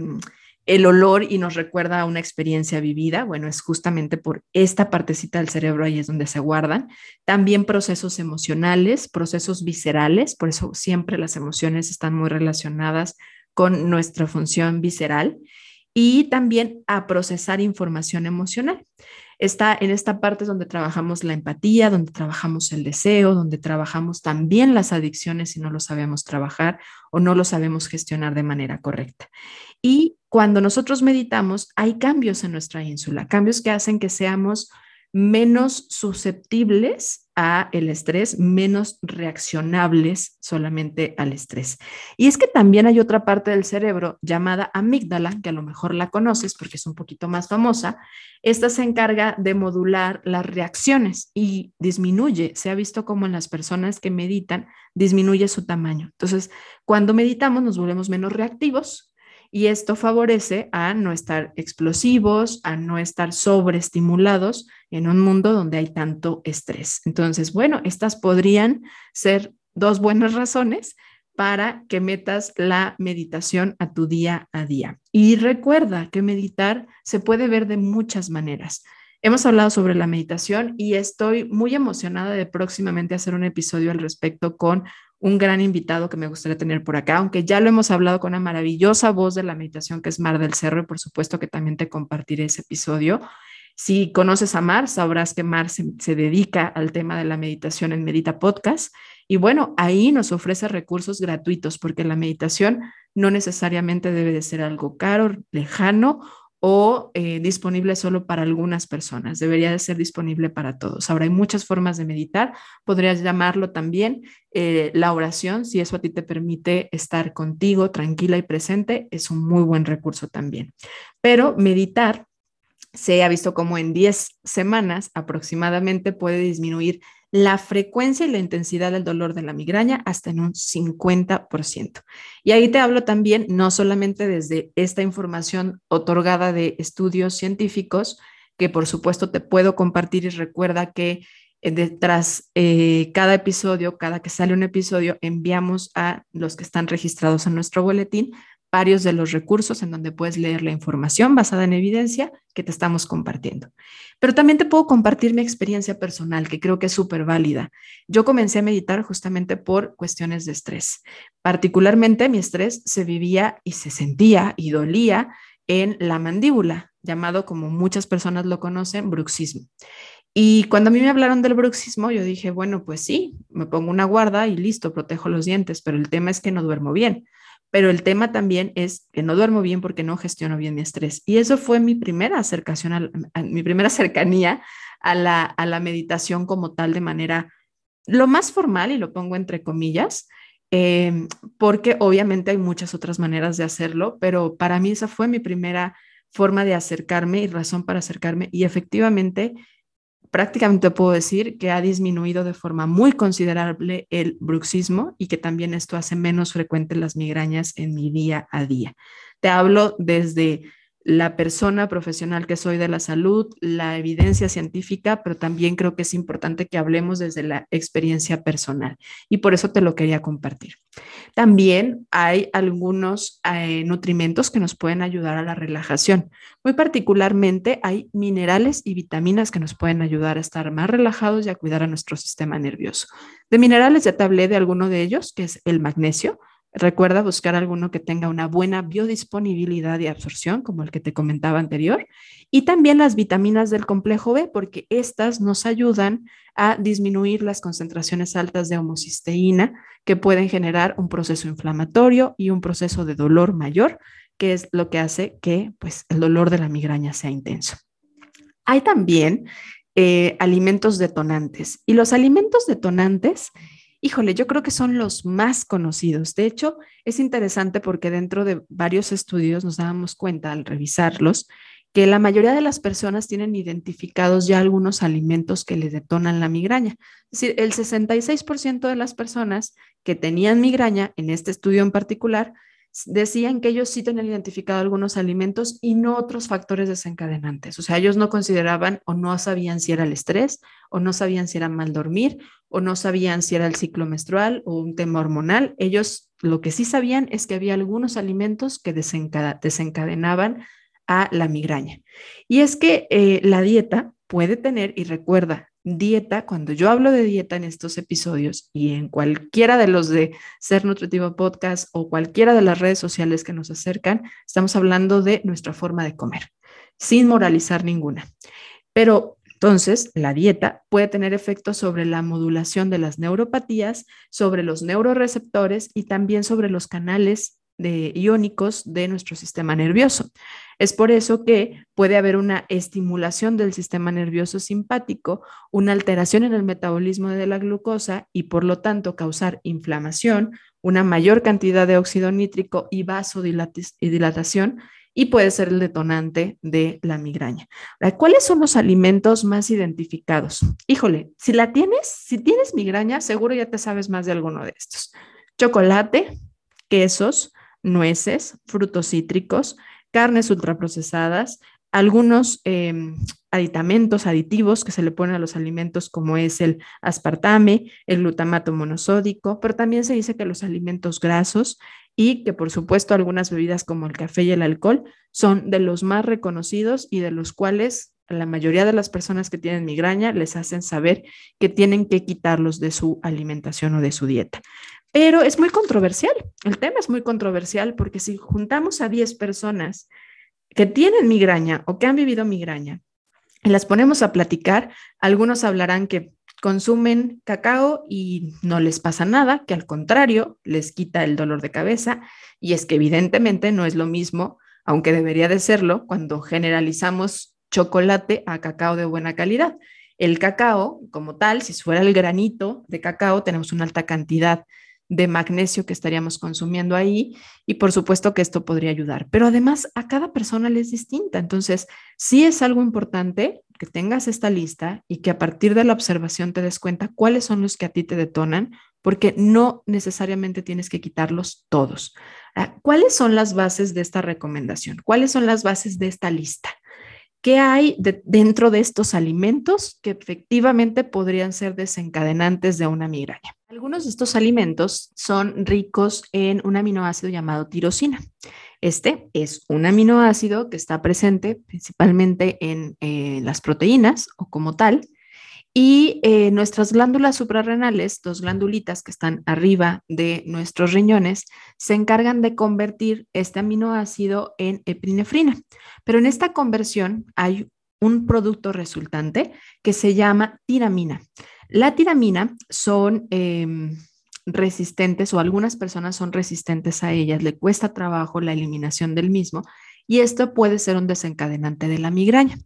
el olor y nos recuerda a una experiencia vivida, bueno, es justamente por esta partecita del cerebro ahí es donde se guardan. También procesos emocionales, procesos viscerales, por eso siempre las emociones están muy relacionadas con nuestra función visceral y también a procesar información emocional. Está en esta parte donde trabajamos la empatía, donde trabajamos el deseo, donde trabajamos también las adicciones si no lo sabemos trabajar o no lo sabemos gestionar de manera correcta. Y cuando nosotros meditamos, hay cambios en nuestra ínsula, cambios que hacen que seamos menos susceptibles a el estrés, menos reaccionables solamente al estrés. Y es que también hay otra parte del cerebro llamada amígdala, que a lo mejor la conoces porque es un poquito más famosa. Esta se encarga de modular las reacciones y disminuye, se ha visto como en las personas que meditan, disminuye su tamaño. Entonces, cuando meditamos nos volvemos menos reactivos, y esto favorece a no estar explosivos, a no estar sobreestimulados en un mundo donde hay tanto estrés. Entonces, bueno, estas podrían ser dos buenas razones para que metas la meditación a tu día a día. Y recuerda que meditar se puede ver de muchas maneras. Hemos hablado sobre la meditación y estoy muy emocionada de próximamente hacer un episodio al respecto con un gran invitado que me gustaría tener por acá, aunque ya lo hemos hablado con una maravillosa voz de la meditación que es Mar del Cerro y por supuesto que también te compartiré ese episodio. Si conoces a Mar, sabrás que Mar se, se, dedica al tema de la meditación en Medita Podcast. Y bueno, ahí nos ofrece recursos gratuitos porque la meditación no necesariamente debe de ser algo caro, lejano o eh, disponible solo para algunas personas. Debería de ser disponible para todos. Ahora hay muchas formas de meditar. Podrías llamarlo también eh, la oración, si eso a ti te permite estar contigo tranquila y presente, es un muy buen recurso también. Pero meditar se ha visto como en 10 semanas aproximadamente puede disminuir la frecuencia y la intensidad del dolor de la migraña hasta en un 50%. Y ahí te hablo también no solamente desde esta información otorgada de estudios científicos, que por supuesto te puedo compartir y recuerda que eh, detrás eh, cada episodio, cada que sale un episodio, enviamos a los que están registrados en nuestro boletín varios de los recursos en donde puedes leer la información basada en evidencia que te estamos compartiendo. Pero también te puedo compartir mi experiencia personal, que creo que es súper válida. Yo comencé a meditar justamente por cuestiones de estrés. Particularmente mi estrés se vivía y se sentía y dolía en la mandíbula, llamado como muchas personas lo conocen, bruxismo. Y cuando a mí me hablaron del bruxismo, yo dije, bueno, pues sí, me pongo una guarda y listo, protejo los dientes, pero el tema es que no duermo bien pero el tema también es que no duermo bien porque no gestiono bien mi estrés. Y eso fue mi primera acercación, a, mi primera cercanía a la, a la meditación como tal de manera lo más formal, y lo pongo entre comillas, em, porque obviamente hay muchas otras maneras de hacerlo, pero para mí esa fue mi primera forma de acercarme y razón para acercarme. Y efectivamente prácticamente puedo decir que ha disminuido de forma muy considerable el bruxismo y que también esto hace menos frecuente las migrañas en mi día a día. Te hablo desde la persona profesional que soy de la salud, la evidencia científica, pero también creo que es importante que hablemos desde la experiencia personal y por eso te lo quería compartir. También hay algunos eh, nutrimentos que nos pueden ayudar a la relajación. Muy particularmente hay minerales y vitaminas que nos pueden ayudar a estar más relajados y a cuidar a nuestro sistema nervioso. De minerales ya te hablé de alguno de ellos, que es el magnesio. Recuerda buscar alguno que tenga una buena biodisponibilidad y absorción, como el que te comentaba anterior, y también las vitaminas del complejo B, porque estas nos ayudan a disminuir las concentraciones altas de homocisteína que pueden generar un proceso inflamatorio y un proceso de dolor mayor, que es lo que hace que pues, el dolor de la migraña sea intenso. Hay también eh, alimentos detonantes y los alimentos detonantes Híjole, yo creo que son los más conocidos. De hecho, es interesante porque dentro de varios estudios nos dábamos cuenta al revisarlos que la mayoría de las personas tienen identificados ya algunos alimentos que les detonan la migraña. Es decir, el 66% de las personas que tenían migraña en este estudio en particular decían que ellos sí tenían identificado algunos alimentos y no otros factores desencadenantes. O sea, ellos no consideraban o no sabían si era el estrés, o no sabían si era mal dormir, o no sabían si era el ciclo menstrual o un tema hormonal. Ellos lo que sí sabían es que había algunos alimentos que desencadenaban a la migraña. Y es que eh, la dieta puede tener, y recuerda, dieta, cuando yo hablo de dieta en estos episodios y en cualquiera de los de Ser Nutritivo Podcast o cualquiera de las redes sociales que nos acercan, estamos hablando de nuestra forma de comer, sin moralizar ninguna. Pero entonces, la dieta puede tener efectos sobre la modulación de las neuropatías, sobre los neuroreceptores y también sobre los canales de iónicos de nuestro sistema nervioso. Es por eso que puede haber una estimulación del sistema nervioso simpático, una alteración en el metabolismo de la glucosa y por lo tanto causar inflamación, una mayor cantidad de óxido nítrico y vasodilatación y puede ser el detonante de la migraña. ¿Cuáles son los alimentos más identificados? Híjole, si la tienes, si tienes migraña, seguro ya te sabes más de alguno de estos. Chocolate, quesos, nueces, frutos cítricos, carnes ultraprocesadas, algunos em, aditamentos, aditivos que se le ponen a los alimentos como es el aspartame, el glutamato monosódico, pero también se dice que los alimentos grasos y que por supuesto algunas bebidas como el café y el alcohol son de los más reconocidos y de los cuales la mayoría de las personas que tienen migraña les hacen saber que tienen que quitarlos de su alimentación o de su dieta. Pero es muy controversial, el tema es muy controversial porque si juntamos a 10 personas que tienen migraña o que han vivido migraña y las ponemos a platicar, algunos hablarán que consumen cacao y no les pasa nada, que al contrario les quita el dolor de cabeza y es que evidentemente no es lo mismo, aunque debería de serlo, cuando generalizamos chocolate a cacao de buena calidad. El cacao, como tal, si fuera el granito de cacao, tenemos una alta cantidad de magnesio que estaríamos consumiendo ahí y por supuesto que esto podría ayudar. Pero además a cada persona le es distinta. Entonces, sí es algo importante que tengas esta lista y que a partir de la observación te des cuenta cuáles son los que a ti te detonan, porque no necesariamente tienes que quitarlos todos. ¿Cuáles son las bases de esta recomendación? ¿Cuáles son las bases de esta lista? ¿Qué hay dentro de estos alimentos que efectivamente podrían ser desencadenantes de una migraña? Algunos de estos alimentos son ricos en un aminoácido llamado tirosina. Este es un aminoácido que está presente principalmente en eh, las proteínas o como tal, y eh, nuestras glándulas suprarrenales, dos glandulitas que están arriba de nuestros riñones, se encargan de convertir este aminoácido en epinefrina. Pero en esta conversión hay un producto resultante que se llama tiramina. La tiramina son em, resistentes o algunas personas son resistentes a ellas, le cuesta trabajo la eliminación del mismo y esto puede ser un desencadenante de la migraña.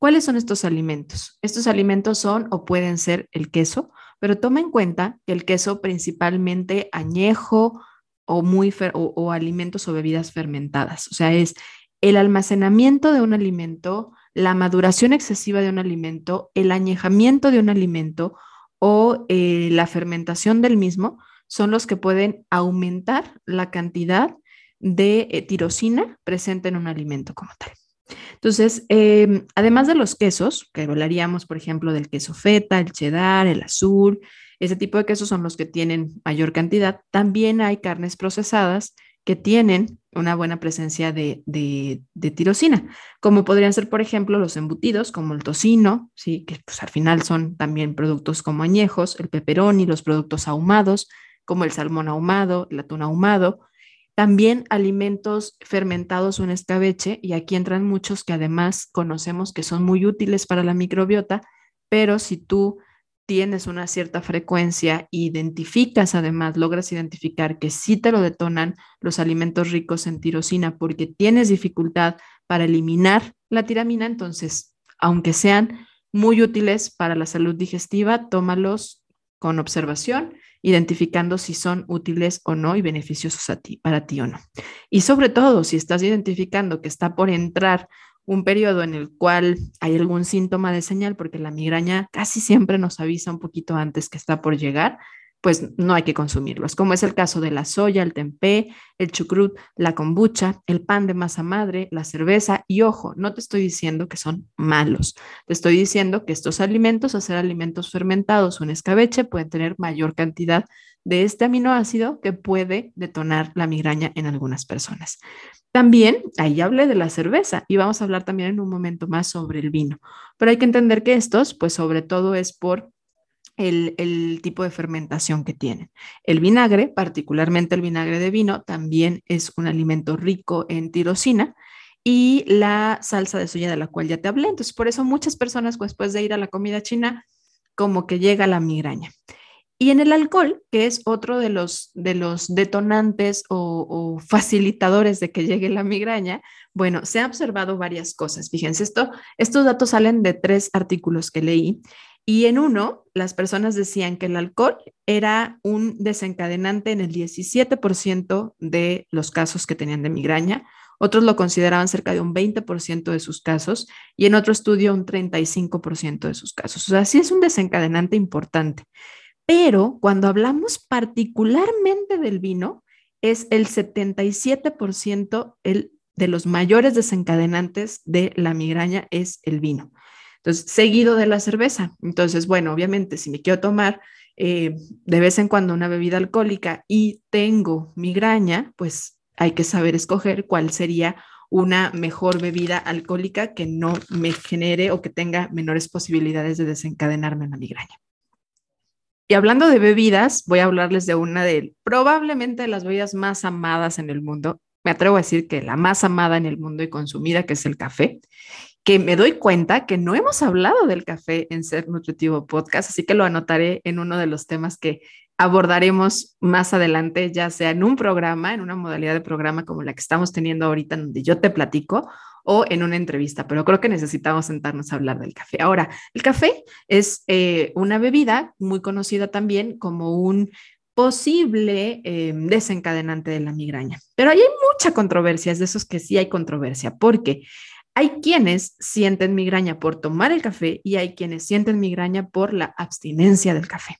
¿Cuáles son estos alimentos? Estos alimentos son o pueden ser el queso, pero toma en cuenta que el queso principalmente añejo o, muy o, alimentos o bebidas fermentadas. O sea, es el almacenamiento de un alimento, la maduración excesiva de un alimento, el añejamiento de un alimento o eh, la fermentación del mismo son los que pueden aumentar la cantidad de eh, tirosina presente en un alimento como tal. Entonces, em, además de los quesos, que hablaríamos, por ejemplo, del queso feta, el cheddar, el azul, ese tipo de quesos son los que tienen mayor cantidad, también hay carnes procesadas que tienen una buena presencia de, tirosina, como podrían ser, por ejemplo, los embutidos, como el tocino, ¿sí? que pues, al final son también productos como añejos, el y los productos ahumados, como el salmón ahumado, el atún ahumado, también alimentos fermentados o en escabeche, y aquí entran muchos que además conocemos que son muy útiles para la microbiota, pero si tú tienes una cierta frecuencia, identificas además, logras identificar que sí te lo detonan los alimentos ricos en tirosina porque tienes dificultad para eliminar la tiramina, entonces, aunque sean muy útiles para la salud digestiva, tómalos con observación identificando si son útiles o no y beneficiosos a ti, para ti o no. Y sobre todo, si estás identificando que está por entrar un periodo en el cual hay algún síntoma de señal, porque la migraña casi siempre nos avisa un poquito antes que está por llegar, pues no hay que consumirlos, como es el caso de la soya, el tempé, el chucrut, la kombucha, el pan de masa madre, la cerveza y ojo, no te estoy diciendo que son malos, te estoy diciendo que estos alimentos, hacer alimentos fermentados o en escabeche, pueden tener mayor cantidad de este aminoácido que puede detonar la migraña en algunas personas. También ahí hablé de la cerveza y vamos a hablar también en un momento más sobre el vino, pero hay que entender que estos, pues sobre todo es por el, tipo de fermentación que tienen. El vinagre, particularmente el vinagre de vino, también es un alimento rico en tirosina y la salsa de soya de la cual ya te hablé. Entonces, por eso muchas personas después de ir a la comida china, como que llega la migraña. Y en el alcohol, que es otro de los, de los detonantes o, o, facilitadores de que llegue la migraña, bueno, se han observado varias cosas. Fíjense, esto, estos datos salen de tres artículos que leí y en uno, las personas decían que el alcohol era un desencadenante en el 17% de los casos que tenían de migraña. Otros lo consideraban cerca de un 20% de sus casos y en otro estudio un 35% de sus casos. O sea, sí es un desencadenante importante. Pero cuando hablamos particularmente del vino, es el 77% el, de los mayores desencadenantes de la migraña es el vino. Entonces, seguido de la cerveza. Entonces, bueno, obviamente, si me quiero tomar eh, de vez en cuando una bebida alcohólica y tengo migraña, pues hay que saber escoger cuál sería una mejor bebida alcohólica que no me genere o que tenga menores posibilidades de desencadenarme una migraña. Y hablando de bebidas, voy a hablarles de una de probablemente de las bebidas más amadas en el mundo. Me atrevo a decir que la más amada en el mundo y consumida, que es el café que me doy cuenta que no hemos hablado del café en Ser Nutritivo Podcast, así que lo anotaré en uno de los temas que abordaremos más adelante, ya sea en un programa, en una modalidad de programa como la que estamos teniendo ahorita, donde yo te platico, o en una entrevista, pero creo que necesitamos sentarnos a hablar del café. Ahora, el café es eh, una bebida muy conocida también como un posible eh, desencadenante de la migraña. Pero ahí hay mucha controversia, es de esos que sí hay controversia, porque hay quienes sienten migraña por tomar el café y hay quienes sienten migraña por la abstinencia del café.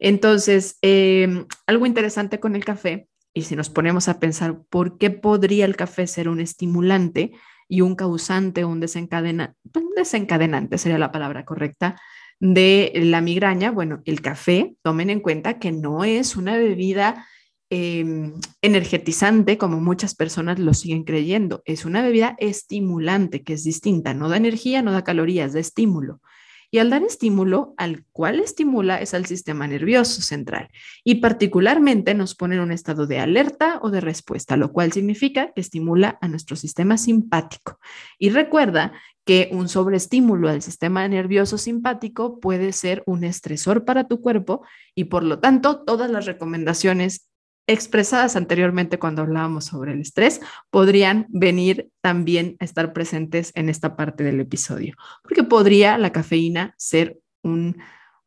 Entonces, em, algo interesante con el café, y si nos ponemos a pensar por qué podría el café ser un estimulante y un causante o un desencadenante, desencadenante sería la palabra correcta, de la migraña, bueno, el café, tomen en cuenta que no es una bebida Em, energetizante, como muchas personas lo siguen creyendo. Es una bebida estimulante, que es distinta. No da energía, no da calorías, da estímulo. Y al dar estímulo, al cual estimula es al sistema nervioso central. Y particularmente nos pone en un estado de alerta o de respuesta, lo cual significa que estimula a nuestro sistema simpático. Y recuerda que un sobreestímulo al sistema nervioso simpático puede ser un estresor para tu cuerpo y por lo tanto todas las recomendaciones expresadas anteriormente cuando hablábamos sobre el estrés podrían venir también a estar presentes en esta parte del episodio, porque podría la cafeína ser un,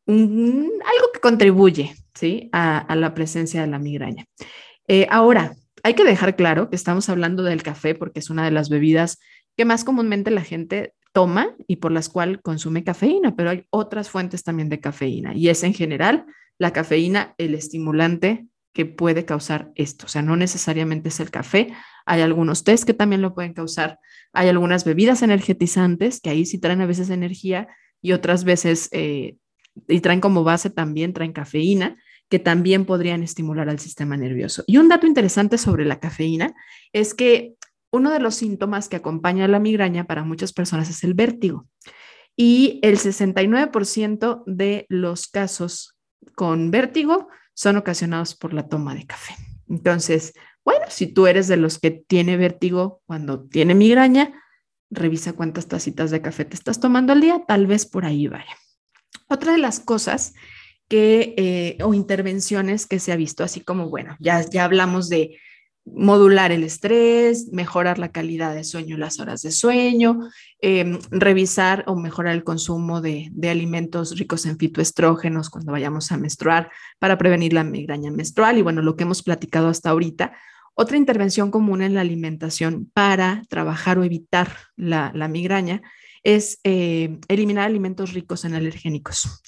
algo que contribuye ¿sí? a, la presencia de la migraña. Eh, ahora, hay que dejar claro que estamos hablando del café porque es una de las bebidas que más comúnmente la gente toma y por las cuales consume cafeína, pero hay otras fuentes también de cafeína y es en general la cafeína el estimulante que puede causar esto. O sea, no necesariamente es el café. Hay algunos test que también lo pueden causar. Hay algunas bebidas energetizantes que ahí sí traen a veces energía y otras veces, eh, y traen como base también, traen cafeína, que también podrían estimular al sistema nervioso. Y un dato interesante sobre la cafeína es que uno de los síntomas que acompaña a la migraña para muchas personas es el vértigo. Y el 69% de los casos con vértigo son ocasionados por la toma de café. Entonces, bueno, si tú eres de los que tiene vértigo cuando tiene migraña, revisa cuántas tacitas de café te estás tomando al día, tal vez por ahí vaya. Otra de las cosas que, eh, o intervenciones que se ha visto, así como, bueno, ya, ya hablamos de modular el estrés, mejorar la calidad de sueño, las horas de sueño, em, revisar o mejorar el consumo de, alimentos ricos en fitoestrógenos cuando vayamos a menstruar para prevenir la migraña menstrual y bueno, lo que hemos platicado hasta ahorita. Otra intervención común en la alimentación para trabajar o evitar la, la migraña es eh, eliminar alimentos ricos en alergénicos.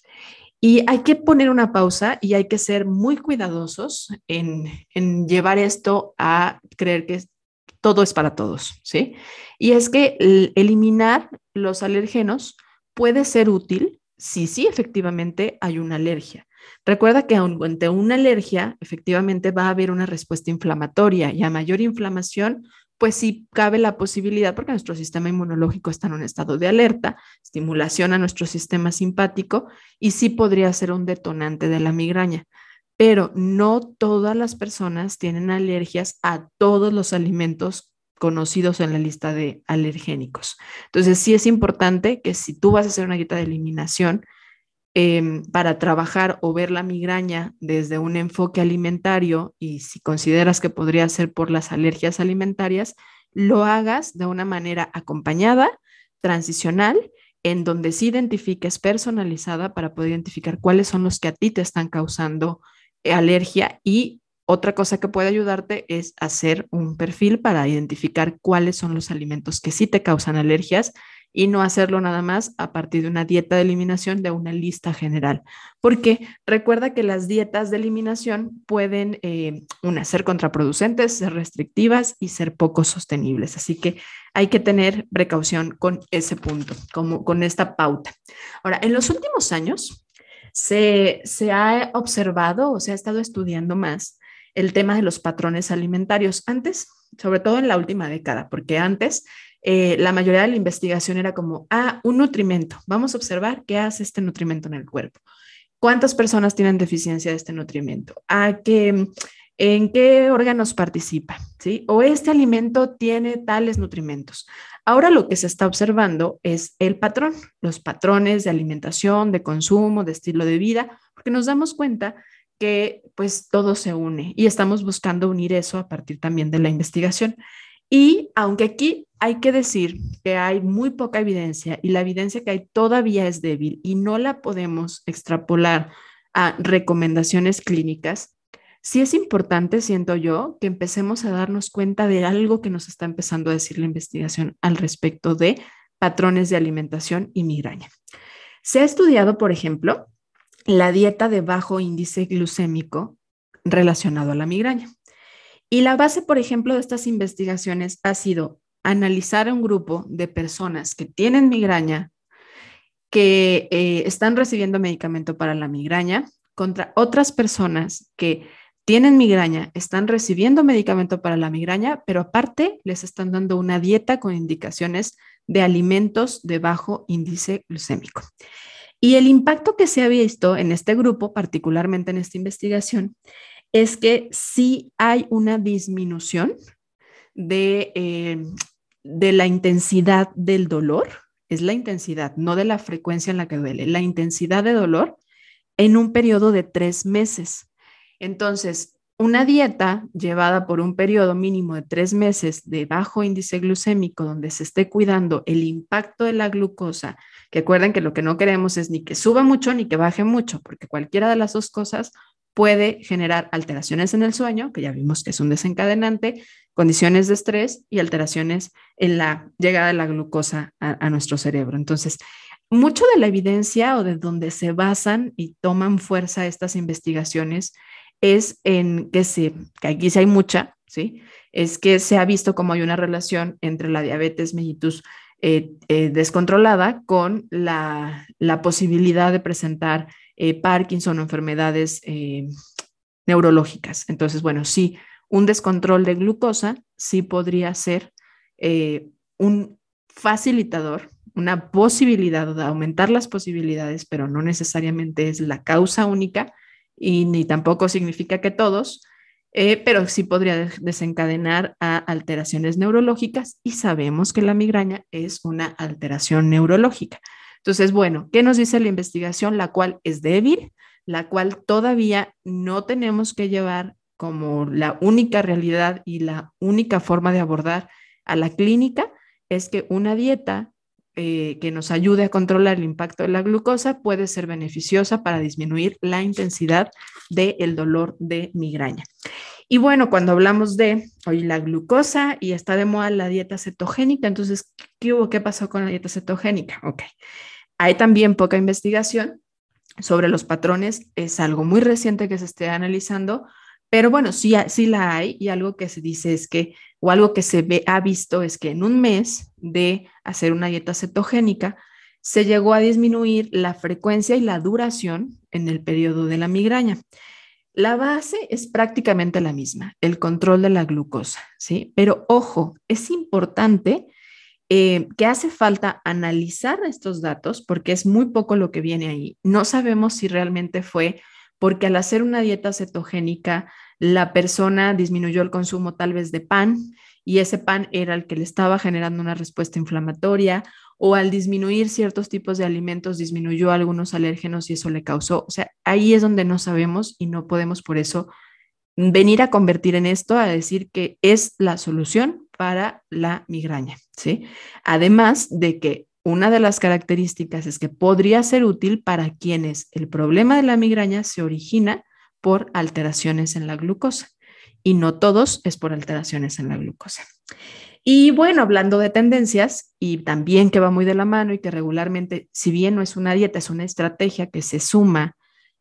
Y hay que poner una pausa y hay que ser muy cuidadosos en, llevar esto a creer que todo es para todos, ¿sí? Y es que eliminar los alergenos puede ser útil si sí efectivamente hay una alergia. Recuerda que ante una alergia, efectivamente va a haber una respuesta inflamatoria y a mayor inflamación, pues sí cabe la posibilidad, porque nuestro sistema inmunológico está en un estado de alerta, estimulación a nuestro sistema simpático y sí podría ser un detonante de la migraña. Pero no todas las personas tienen alergias a todos los alimentos conocidos en la lista de alergénicos. Entonces, sí es importante que si tú vas a hacer una dieta de eliminación, Em, para trabajar o ver la migraña desde un enfoque alimentario y si consideras que podría ser por las alergias alimentarias, lo hagas de una manera acompañada, transicional, en donde sí identifiques personalizada para poder identificar cuáles son los que a ti te están causando alergia y otra cosa que puede ayudarte es hacer un perfil para identificar cuáles son los alimentos que sí te causan alergias y no hacerlo nada más a partir de una dieta de eliminación de una lista general. Porque recuerda que las dietas de eliminación pueden, eh, ser contraproducentes, ser restrictivas y ser poco sostenibles. Así que hay que tener precaución con ese punto, como con esta pauta. Ahora, en los últimos años se, se ha observado o se ha estado estudiando más el tema de los patrones alimentarios. Antes, sobre todo en la última década, porque antes eh, la mayoría de la investigación era como, ah, un nutrimento, vamos a observar qué hace este nutrimento en el cuerpo. ¿Cuántas personas tienen deficiencia de este nutrimento? ¿A qué, ¿En qué órganos participa? ¿Sí? O este alimento tiene tales nutrimentos. Ahora lo que se está observando es el patrón, los patrones de alimentación, de consumo, de estilo de vida, porque nos damos cuenta que pues todo se une y estamos buscando unir eso a partir también de la investigación. Y aunque aquí hay que decir que hay muy poca evidencia y la evidencia que hay todavía es débil y no la podemos extrapolar a recomendaciones clínicas, sí es importante, siento yo, que empecemos a darnos cuenta de algo que nos está empezando a decir la investigación al respecto de patrones de alimentación y migraña. Se ha estudiado, por ejemplo, la dieta de bajo índice glucémico relacionado a la migraña. Y la base, por ejemplo, de estas investigaciones ha sido analizar a un grupo de personas que tienen migraña, que eh, están recibiendo medicamento para la migraña, contra otras personas que tienen migraña, están recibiendo medicamento para la migraña, pero aparte les están dando una dieta con indicaciones de alimentos de bajo índice glucémico. Y el impacto que se ha visto en este grupo, particularmente en esta investigación, es que sí hay una disminución de, eh, de la intensidad del dolor, es la intensidad, no de la frecuencia en la que duele, la intensidad de dolor en un periodo de tres meses. Entonces, una dieta llevada por un periodo mínimo de tres meses de bajo índice glucémico, donde se esté cuidando el impacto de la glucosa, que recuerden que lo que no queremos es ni que suba mucho ni que baje mucho, porque cualquiera de las dos cosas puede generar alteraciones en el sueño, que ya vimos que es un desencadenante, condiciones de estrés y alteraciones en la llegada de la glucosa a, nuestro cerebro. Entonces, mucho de la evidencia o de donde se basan y toman fuerza estas investigaciones es en que, se, que aquí sí hay mucha, ¿sí? Es que se ha visto como hay una relación entre la diabetes mellitus eh, eh, descontrolada con la, posibilidad de presentar eh, Parkinson o enfermedades neurológicas. Entonces, bueno, sí, un descontrol de glucosa sí podría ser un facilitador, una posibilidad de aumentar las posibilidades, pero no necesariamente es la causa única y ni tampoco significa que todos, eh, pero sí podría desencadenar a alteraciones neurológicas y sabemos que la migraña es una alteración neurológica. Entonces, bueno, ¿qué nos dice la investigación? La cual es débil, la cual todavía no tenemos que llevar como la única realidad y la única forma de abordar a la clínica, es que una dieta eh, que nos ayude a controlar el impacto de la glucosa puede ser beneficiosa para disminuir la intensidad del dolor de migraña. Y bueno, cuando hablamos de hoy la glucosa y está de moda la dieta cetogénica, entonces, ¿qué hubo? ¿Qué pasó con la dieta cetogénica? Ok. Hay también poca investigación sobre los patrones, es algo muy reciente que se esté analizando, pero bueno, sí, sí la hay y algo que se dice es que, o algo que se ha visto es que en un mes de hacer una dieta cetogénica, se llegó a disminuir la frecuencia y la duración en el periodo de la migraña. La base es prácticamente la misma, el control de la glucosa, ¿sí? Pero ojo, es importante eh, que hace falta analizar estos datos porque es muy poco lo que viene ahí. No sabemos si realmente fue porque al hacer una dieta cetogénica la persona disminuyó el consumo tal vez de pan y ese pan era el que le estaba generando una respuesta inflamatoria o al disminuir ciertos tipos de alimentos disminuyó algunos alérgenos y eso le causó. O sea, ahí es donde no sabemos y no podemos por eso venir a convertir en esto a decir que es la solución para la migraña, ¿sí? Además de que una de las características es que podría ser útil para quienes el problema de la migraña se origina por alteraciones en la glucosa y no todos es por alteraciones en la glucosa. Y bueno, hablando de tendencias y también que va muy de la mano y que regularmente, si bien no es una dieta, es una estrategia que se suma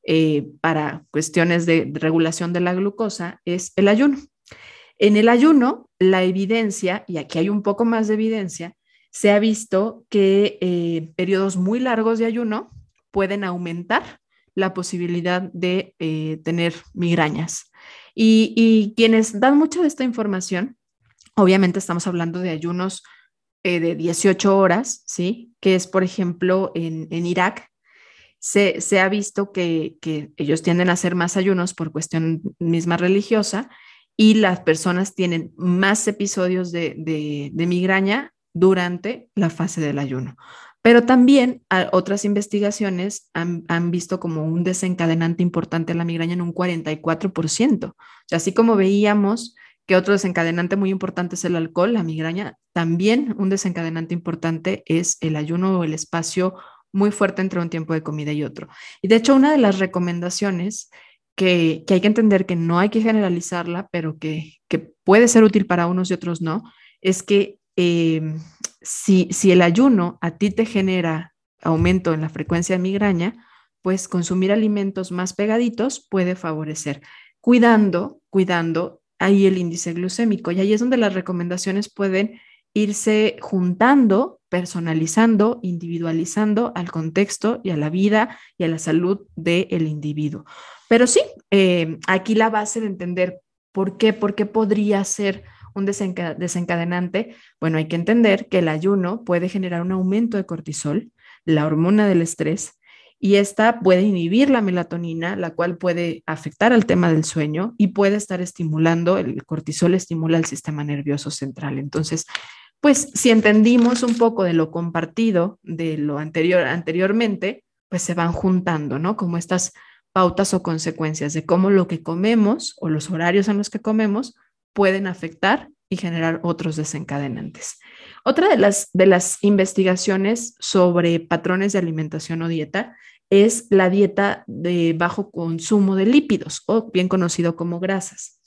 eh, para cuestiones de regulación de la glucosa, es el ayuno. En el ayuno, la evidencia, y aquí hay un poco más de evidencia, se ha visto que eh, periodos muy largos de ayuno pueden aumentar la posibilidad de eh, tener migrañas. Y, quienes dan mucha de esta información, obviamente estamos hablando de ayunos eh, de 18 horas, ¿sí? Que es, por ejemplo, en, Irak, se, ha visto que, ellos tienden a hacer más ayunos por cuestión misma religiosa y las personas tienen más episodios de, de migraña durante la fase del ayuno. Pero también otras investigaciones han, visto como un desencadenante importante la migraña en un 44%. O sea, así como veíamos que otro desencadenante muy importante es el alcohol, la migraña, también un desencadenante importante es el ayuno o el espacio muy fuerte entre un tiempo de comida y otro. Y de hecho, una de las recomendaciones que, hay que entender que no hay que generalizarla, pero que, puede ser útil para unos y otros no, es que eh, si, el ayuno a ti te genera aumento en la frecuencia de migraña, pues consumir alimentos más pegaditos puede favorecer, cuidando, cuidando ahí el índice glucémico. Y ahí es donde las recomendaciones pueden irse juntando, personalizando, individualizando al contexto y a la vida y a la salud del individuo. Pero sí, eh, aquí la base de entender por qué, por qué podría ser un desencadenante, bueno, hay que entender que el ayuno puede generar un aumento de cortisol, la hormona del estrés, y esta puede inhibir la melatonina, la cual puede afectar al tema del sueño y puede estar estimulando, el cortisol estimula el sistema nervioso central. Entonces, pues si entendimos un poco de lo compartido de lo anterior anteriormente, pues se van juntando, ¿no? Como estas pautas o consecuencias de cómo lo que comemos o los horarios en los que comemos pueden afectar y generar otros desencadenantes. Otra de las, de las investigaciones sobre patrones de alimentación o dieta es la dieta de bajo consumo de lípidos o bien conocido como grasas.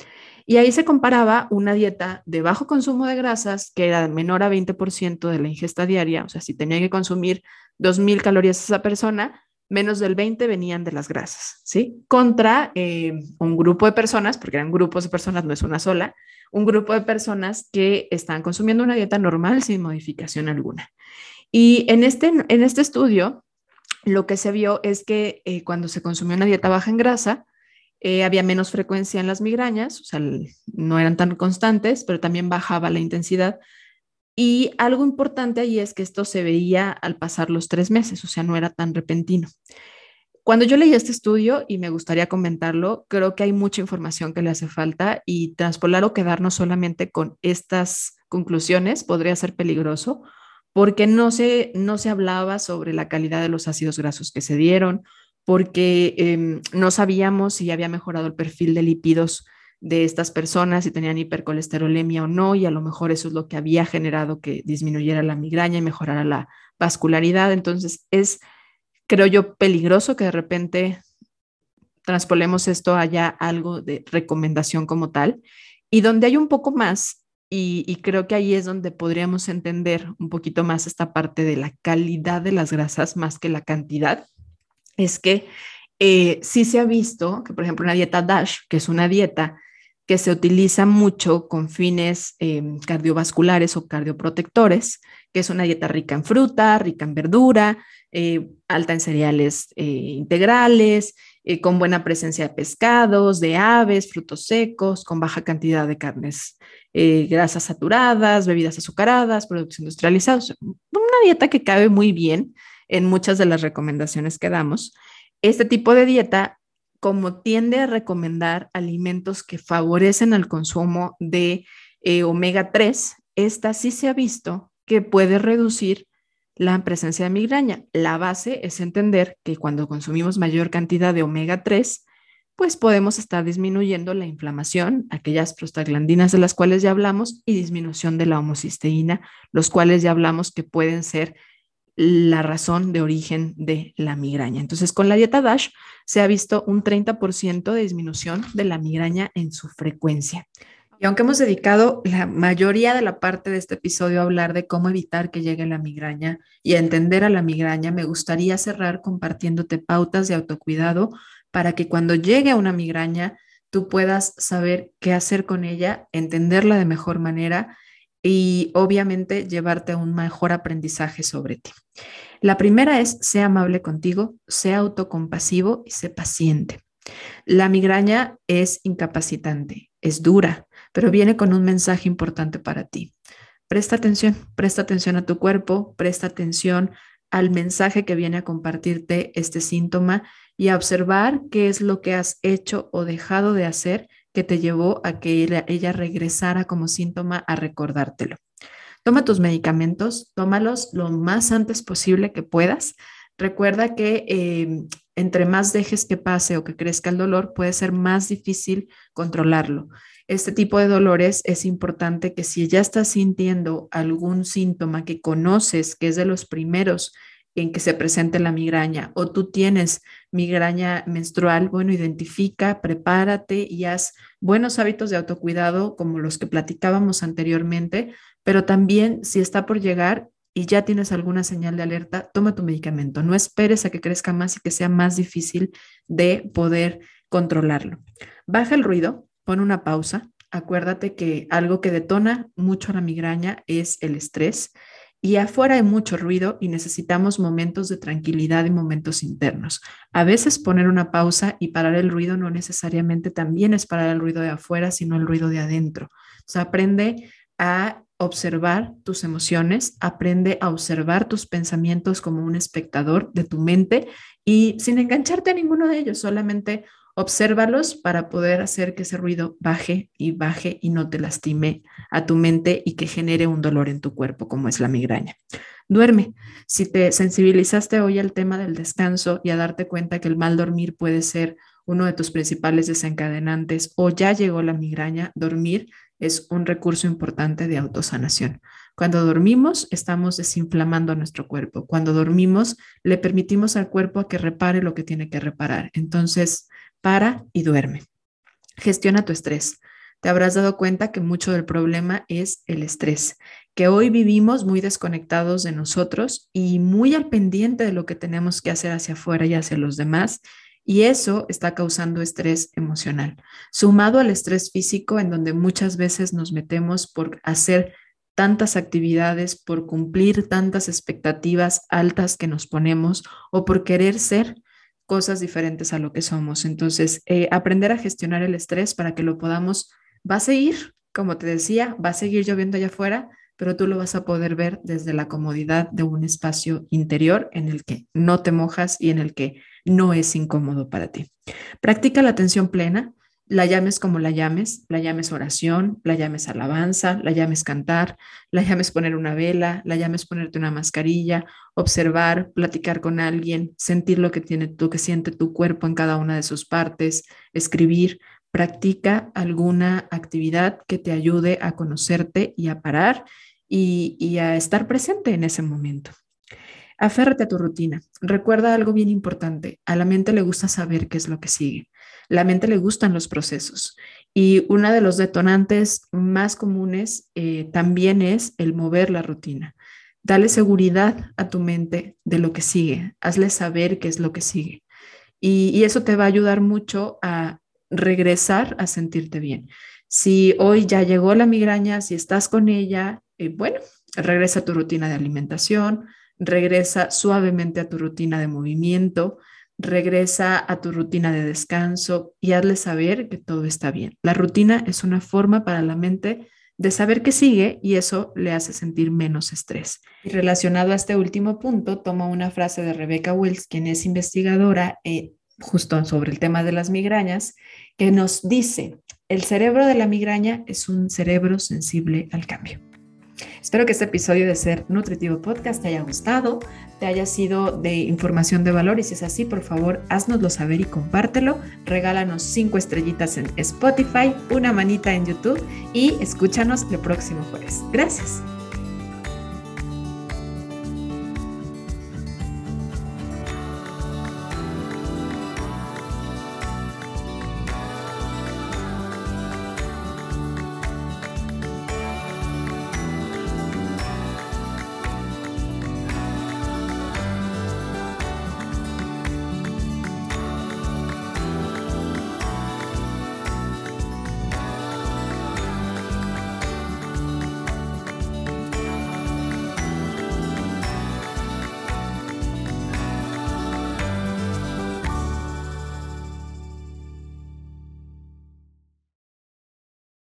Y ahí se comparaba una dieta de bajo consumo de grasas, que era menor a 20% de la ingesta diaria, o sea, si tenía que consumir 2.000 calorías esa persona, menos del 20 venían de las grasas, ¿sí? Contra eh, un grupo de personas, porque eran grupos de personas, no es una sola, un grupo de personas que estaban consumiendo una dieta normal sin modificación alguna. Y en este, en este estudio, lo que se vio es que eh, cuando se consumió una dieta baja en grasa, eh, había menos frecuencia en las migrañas, o sea, no eran tan constantes, pero también bajaba la intensidad. Y algo importante ahí es que esto se veía al pasar los tres meses, o sea, no era tan repentino. Cuando yo leí este estudio y me gustaría comentarlo, creo que hay mucha información que le hace falta y traspolar o quedarnos solamente con estas conclusiones podría ser peligroso porque no se, no se hablaba sobre la calidad de los ácidos grasos que se dieron, porque em, no sabíamos si había mejorado el perfil de lípidos de estas personas, si tenían hipercolesterolemia o no, y a lo mejor eso es lo que había generado que disminuyera la migraña y mejorara la vascularidad. Entonces es, creo yo, peligroso que de repente transpolemos esto allá algo de recomendación como tal, y donde hay un poco más y, creo que ahí es donde podríamos entender un poquito más esta parte de la calidad de las grasas más que la cantidad. Es que eh, sí se ha visto que, por ejemplo, una dieta DASH, que es una dieta que se utiliza mucho con fines eh, cardiovasculares o cardioprotectores, que es una dieta rica en fruta, rica en verdura, eh, alta en cereales integrales, con buena presencia de pescados, de aves, frutos secos, con baja cantidad de carnes eh, grasas saturadas, bebidas azucaradas, productos industrializados. Una dieta que cabe muy bien en muchas de las recomendaciones que damos. Este tipo de dieta, como tiende a recomendar alimentos que favorecen el consumo de eh, omega 3, esta sí se ha visto que puede reducir la presencia de migraña. La base es entender que cuando consumimos mayor cantidad de omega 3, pues podemos estar disminuyendo la inflamación, aquellas prostaglandinas de las cuales ya hablamos, y disminución de la homocisteína, los cuales ya hablamos que pueden ser la razón de origen de la migraña. Entonces, con la dieta DASH se ha visto un 30% de disminución de la migraña en su frecuencia. Y aunque hemos dedicado la mayoría de la parte de este episodio a hablar de cómo evitar que llegue la migraña y a entender a la migraña, me gustaría cerrar compartiéndote pautas de autocuidado para que cuando llegue una migraña tú puedas saber qué hacer con ella, entenderla de mejor manera y obviamente llevarte a un mejor aprendizaje sobre ti. La primera es, sea amable contigo, sea autocompasivo y sé paciente. La migraña es incapacitante, es dura, pero viene con un mensaje importante para ti. Presta atención, presta atención a tu cuerpo, presta atención al mensaje que viene a compartirte este síntoma y a observar qué es lo que has hecho o dejado de hacer que te llevó a que ella, regresara como síntoma a recordártelo. Toma tus medicamentos, tómalos lo más antes posible que puedas. Recuerda que em, entre más dejes que pase o que crezca el dolor, puede ser más difícil controlarlo. Este tipo de dolores es importante que si ya estás sintiendo algún síntoma que conoces, que es de los primeros en que se presente la migraña o tú tienes migraña menstrual, bueno, identifica, prepárate y haz buenos hábitos de autocuidado como los que platicábamos anteriormente, pero también si está por llegar y ya tienes alguna señal de alerta, toma tu medicamento. No esperes a que crezca más y que sea más difícil de poder controlarlo. Baja el ruido, pon una pausa. Acuérdate que algo que detona mucho la migraña es el estrés y afuera hay mucho ruido y necesitamos momentos de tranquilidad y momentos internos. A veces poner una pausa y parar el ruido no necesariamente también es parar el ruido de afuera, sino el ruido de adentro. O sea, aprende a observar tus emociones, aprende a observar tus pensamientos como un espectador de tu mente y sin engancharte a ninguno de ellos, solamente Obsérvalos para poder hacer que ese ruido baje y baje y no te lastime a tu mente y que genere un dolor en tu cuerpo, como es la migraña. Duerme. Si te sensibilizaste hoy al tema del descanso y a darte cuenta que el mal dormir puede ser uno de tus principales desencadenantes o ya llegó la migraña, dormir es un recurso importante de autosanación. Cuando dormimos, estamos desinflamando nuestro cuerpo. Cuando dormimos, le permitimos al cuerpo a que repare lo que tiene que reparar. Entonces, para y duerme. Gestiona tu estrés. Te habrás dado cuenta que mucho del problema es el estrés que hoy vivimos muy desconectados de nosotros y muy al pendiente de lo que tenemos que hacer hacia afuera y hacia los demás. Y eso está causando estrés emocional, sumado al estrés físico en donde muchas veces nos metemos por hacer tantas actividades, por cumplir tantas expectativas altas que nos ponemos o por querer ser cosas diferentes a lo que somos. Entonces, eh, aprender a gestionar el estrés para que lo podamos, va a seguir, como te decía, va a seguir lloviendo allá afuera, pero tú lo vas a poder ver desde la comodidad de un espacio interior en el que no te mojas y en el que no es incómodo para ti. Practica la atención plena, la llames como la llames, la llames oración, la llames alabanza, la llames cantar, la llames poner una vela, la llames ponerte una mascarilla, observar, platicar con alguien, sentir lo que tiene tú, que siente tu cuerpo en cada una de sus partes, escribir, practica alguna actividad que te ayude a conocerte y a parar y, a estar presente en ese momento. Aférrate a tu rutina. Recuerda algo bien importante. A la mente le gusta saber qué es lo que sigue. La mente le gustan los procesos. Y uno de los detonantes más comunes eh, también es el mover la rutina. Dale seguridad a tu mente de lo que sigue. Hazle saber qué es lo que sigue. Y, eso te va a ayudar mucho a regresar a sentirte bien. Si hoy ya llegó la migraña, si estás con ella, eh, bueno, regresa a tu rutina de alimentación, regresa suavemente a tu rutina de movimiento, regresa a tu rutina de descanso y hazle saber que todo está bien. La rutina es una forma para la mente de saber que sigue y eso le hace sentir menos estrés. Y relacionado a este último punto, toma una frase de Rebecca Wells, quien es investigadora eh, justo sobre el tema de las migrañas, que nos dice, el cerebro de la migraña es un cerebro sensible al cambio. Espero que este episodio de Ser Nutritivo Podcast te haya gustado, te haya sido de información de valor y si es así, por favor, haznoslo saber y compártelo. Regálanos cinco estrellitas en Spotify, una manita en YouTube y escúchanos el próximo jueves. Gracias.